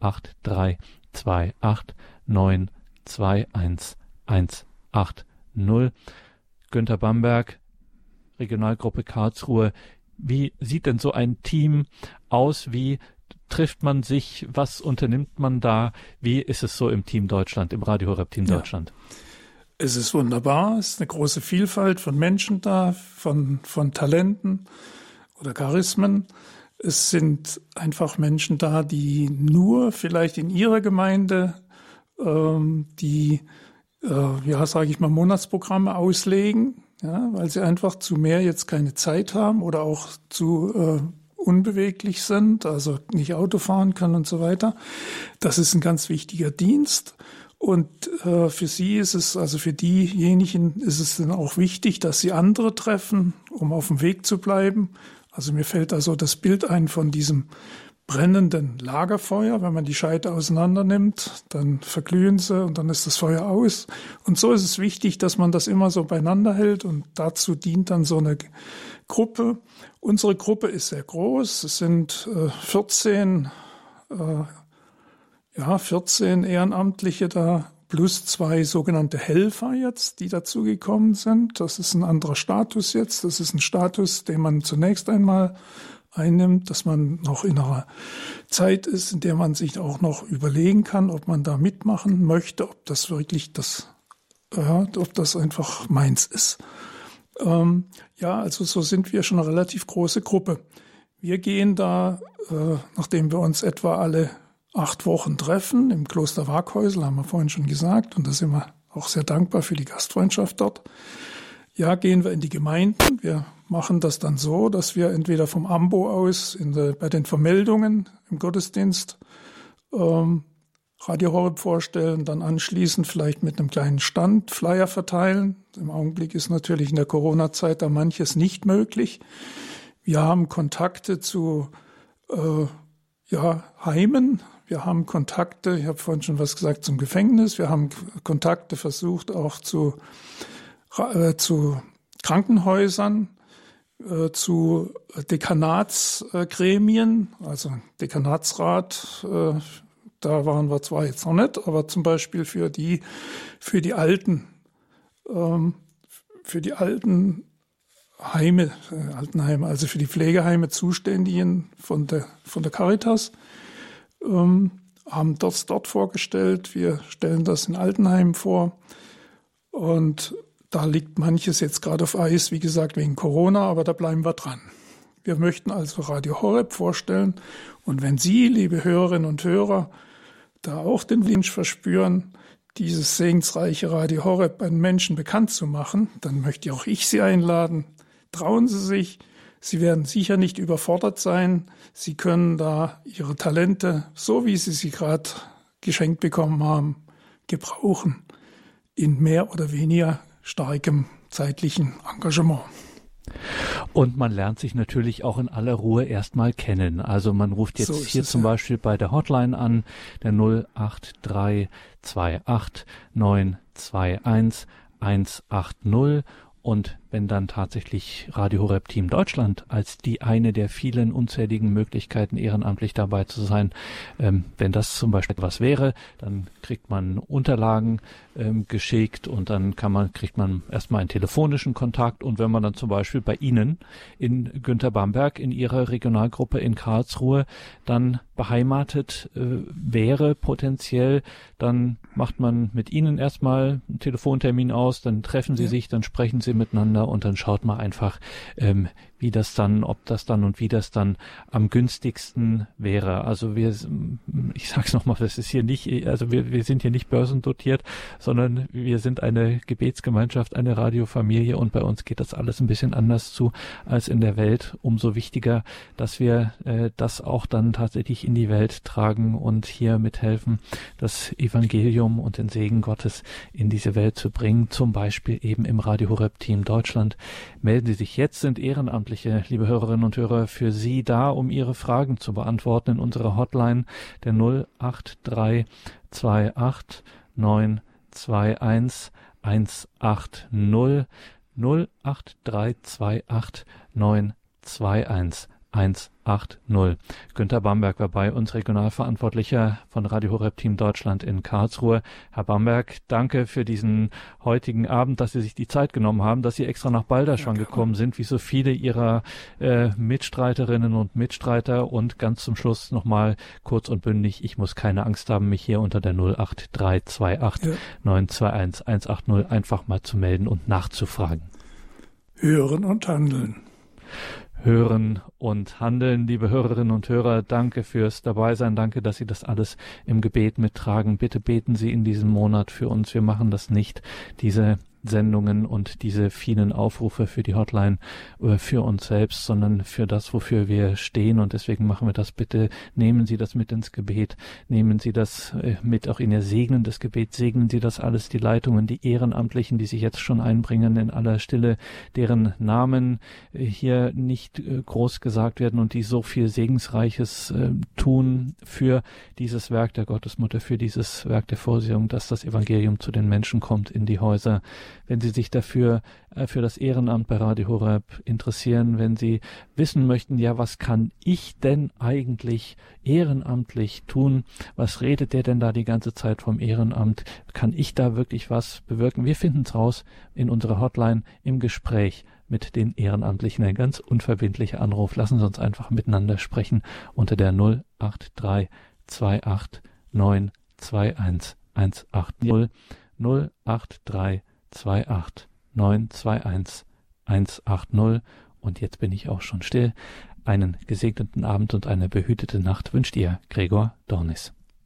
08328 921 180. Günter Bamberg, Regionalgruppe Karlsruhe. Wie sieht denn so ein Team aus? Wie trifft man sich? Was unternimmt man da? Wie ist es so im Team Deutschland, im Radio Horeb Team ja. Deutschland? Es ist wunderbar. Es ist eine große Vielfalt von Menschen da, von, von Talenten oder Charismen. Es sind einfach Menschen da, die nur vielleicht in ihrer Gemeinde ähm, die, äh, ja, sage ich mal, Monatsprogramme auslegen, ja, weil sie einfach zu mehr jetzt keine Zeit haben oder auch zu äh, unbeweglich sind, also nicht Auto fahren können und so weiter. Das ist ein ganz wichtiger Dienst. Und äh, für sie ist es, also für diejenigen ist es dann auch wichtig, dass sie andere treffen, um auf dem Weg zu bleiben also mir fällt also das Bild ein von diesem brennenden Lagerfeuer. Wenn man die Scheite auseinander nimmt, dann verglühen sie und dann ist das Feuer aus. Und so ist es wichtig, dass man das immer so beieinander hält und dazu dient dann so eine Gruppe. Unsere Gruppe ist sehr groß. Es sind äh, 14, äh, ja, 14 Ehrenamtliche da plus zwei sogenannte Helfer jetzt, die dazugekommen sind. Das ist ein anderer Status jetzt. Das ist ein Status, den man zunächst einmal einnimmt, dass man noch in einer Zeit ist, in der man sich auch noch überlegen kann, ob man da mitmachen möchte, ob das wirklich das, ja, ob das einfach meins ist. Ähm, ja, also so sind wir schon eine relativ große Gruppe. Wir gehen da, äh, nachdem wir uns etwa alle acht Wochen treffen im Kloster Waghäusel, haben wir vorhin schon gesagt, und da sind wir auch sehr dankbar für die Gastfreundschaft dort. Ja, gehen wir in die Gemeinden. Wir machen das dann so, dass wir entweder vom Ambo aus der, bei den Vermeldungen im Gottesdienst ähm, Radio Horeb vorstellen, dann anschließend vielleicht mit einem kleinen Stand Flyer verteilen. Im Augenblick ist natürlich in der Corona-Zeit da manches nicht möglich. Wir haben Kontakte zu äh, ja, Heimen, wir haben Kontakte, ich habe vorhin schon was gesagt zum Gefängnis, wir haben Kontakte versucht auch zu, äh, zu Krankenhäusern, äh, zu Dekanatsgremien, also Dekanatsrat, äh, da waren wir zwar jetzt noch nicht, aber zum Beispiel für die, für die alten, ähm, für die alten Heime, äh, Altenheime, also für die Pflegeheime Zuständigen von der, von der Caritas ähm, haben das dort vorgestellt. Wir stellen das in Altenheim vor. Und da liegt manches jetzt gerade auf Eis, wie gesagt, wegen Corona, aber da bleiben wir dran. Wir möchten also Radio Horeb vorstellen. Und wenn Sie, liebe Hörerinnen und Hörer, da auch den Wunsch verspüren, dieses segensreiche Radio Horeb einen Menschen bekannt zu machen, dann möchte auch ich Sie einladen. Trauen Sie sich, Sie werden sicher nicht überfordert sein. Sie können da Ihre Talente, so wie Sie sie gerade geschenkt bekommen haben, gebrauchen in mehr oder weniger starkem zeitlichen Engagement. Und man lernt sich natürlich auch in aller Ruhe erstmal kennen. Also man ruft jetzt so hier zum ja. Beispiel bei der Hotline an, der 08328 921 180 und wenn dann tatsächlich Radio Horeb Team Deutschland als die eine der vielen unzähligen Möglichkeiten ehrenamtlich dabei zu sein, ähm, wenn das zum Beispiel etwas wäre, dann kriegt man Unterlagen ähm, geschickt und dann kann man, kriegt man erstmal einen telefonischen Kontakt und wenn man dann zum Beispiel bei Ihnen in Günter Bamberg in Ihrer Regionalgruppe in Karlsruhe dann beheimatet äh, wäre potenziell, dann macht man mit Ihnen erstmal einen Telefontermin aus, dann treffen Sie ja. sich, dann sprechen Sie miteinander und dann schaut man einfach, ähm, wie das dann, ob das dann und wie das dann am günstigsten wäre. Also wir, ich sag's nochmal, das ist hier nicht, also wir, wir sind hier nicht börsendotiert, sondern wir sind eine Gebetsgemeinschaft, eine Radiofamilie und bei uns geht das alles ein bisschen anders zu als in der Welt. Umso wichtiger, dass wir äh, das auch dann tatsächlich in die Welt tragen und hier mithelfen, das Evangelium und den Segen Gottes in diese Welt zu bringen, zum Beispiel eben im Radio Horeb Team Deutschland. Melden Sie sich jetzt, sind ehrenamtlich Ehrenamtliche, liebe Hörerinnen und Hörer, für Sie da, um Ihre Fragen zu beantworten in unserer Hotline der 08328 921 180 08328 921 180. Günter Bamberg war bei uns Regionalverantwortlicher von Radio Horeb Team Deutschland in Karlsruhe. Herr Bamberg, danke für diesen heutigen Abend, dass Sie sich die Zeit genommen haben, dass Sie extra nach Balderschwang ja, gekommen sind, wie so viele Ihrer äh, Mitstreiterinnen und Mitstreiter. Und ganz zum Schluss nochmal kurz und bündig, ich muss keine Angst haben, mich hier unter der 08328 ja. 921 180 einfach mal zu melden und nachzufragen. Hören und handeln. Hören und Handeln. Liebe Hörerinnen und Hörer, danke fürs Dabeisein. Danke, dass Sie das alles im Gebet mittragen. Bitte beten Sie in diesem Monat für uns. Wir machen das nicht. Diese Sendungen und diese vielen Aufrufe für die Hotline äh, für uns selbst, sondern für das, wofür wir stehen. Und deswegen machen wir das bitte. Nehmen Sie das mit ins Gebet. Nehmen Sie das äh, mit auch in Ihr segnendes Gebet. Segnen Sie das alles, die Leitungen, die Ehrenamtlichen, die sich jetzt schon einbringen in aller Stille, deren Namen äh, hier nicht groß gesagt werden und die so viel Segensreiches tun für dieses Werk der Gottesmutter, für dieses Werk der Vorsehung, dass das Evangelium zu den Menschen kommt in die Häuser wenn Sie sich dafür äh, für das Ehrenamt bei Radio Horeb interessieren, wenn Sie wissen möchten, ja, was kann ich denn eigentlich ehrenamtlich tun? Was redet der denn da die ganze Zeit vom Ehrenamt? Kann ich da wirklich was bewirken? Wir finden es raus in unserer Hotline im Gespräch mit den Ehrenamtlichen. Ein ganz unverbindlicher Anruf. Lassen Sie uns einfach miteinander sprechen unter der 083 28 921 180 083 28 921 180 und jetzt bin ich auch schon still. Einen gesegneten Abend und eine behütete Nacht wünscht ihr Gregor Dornis.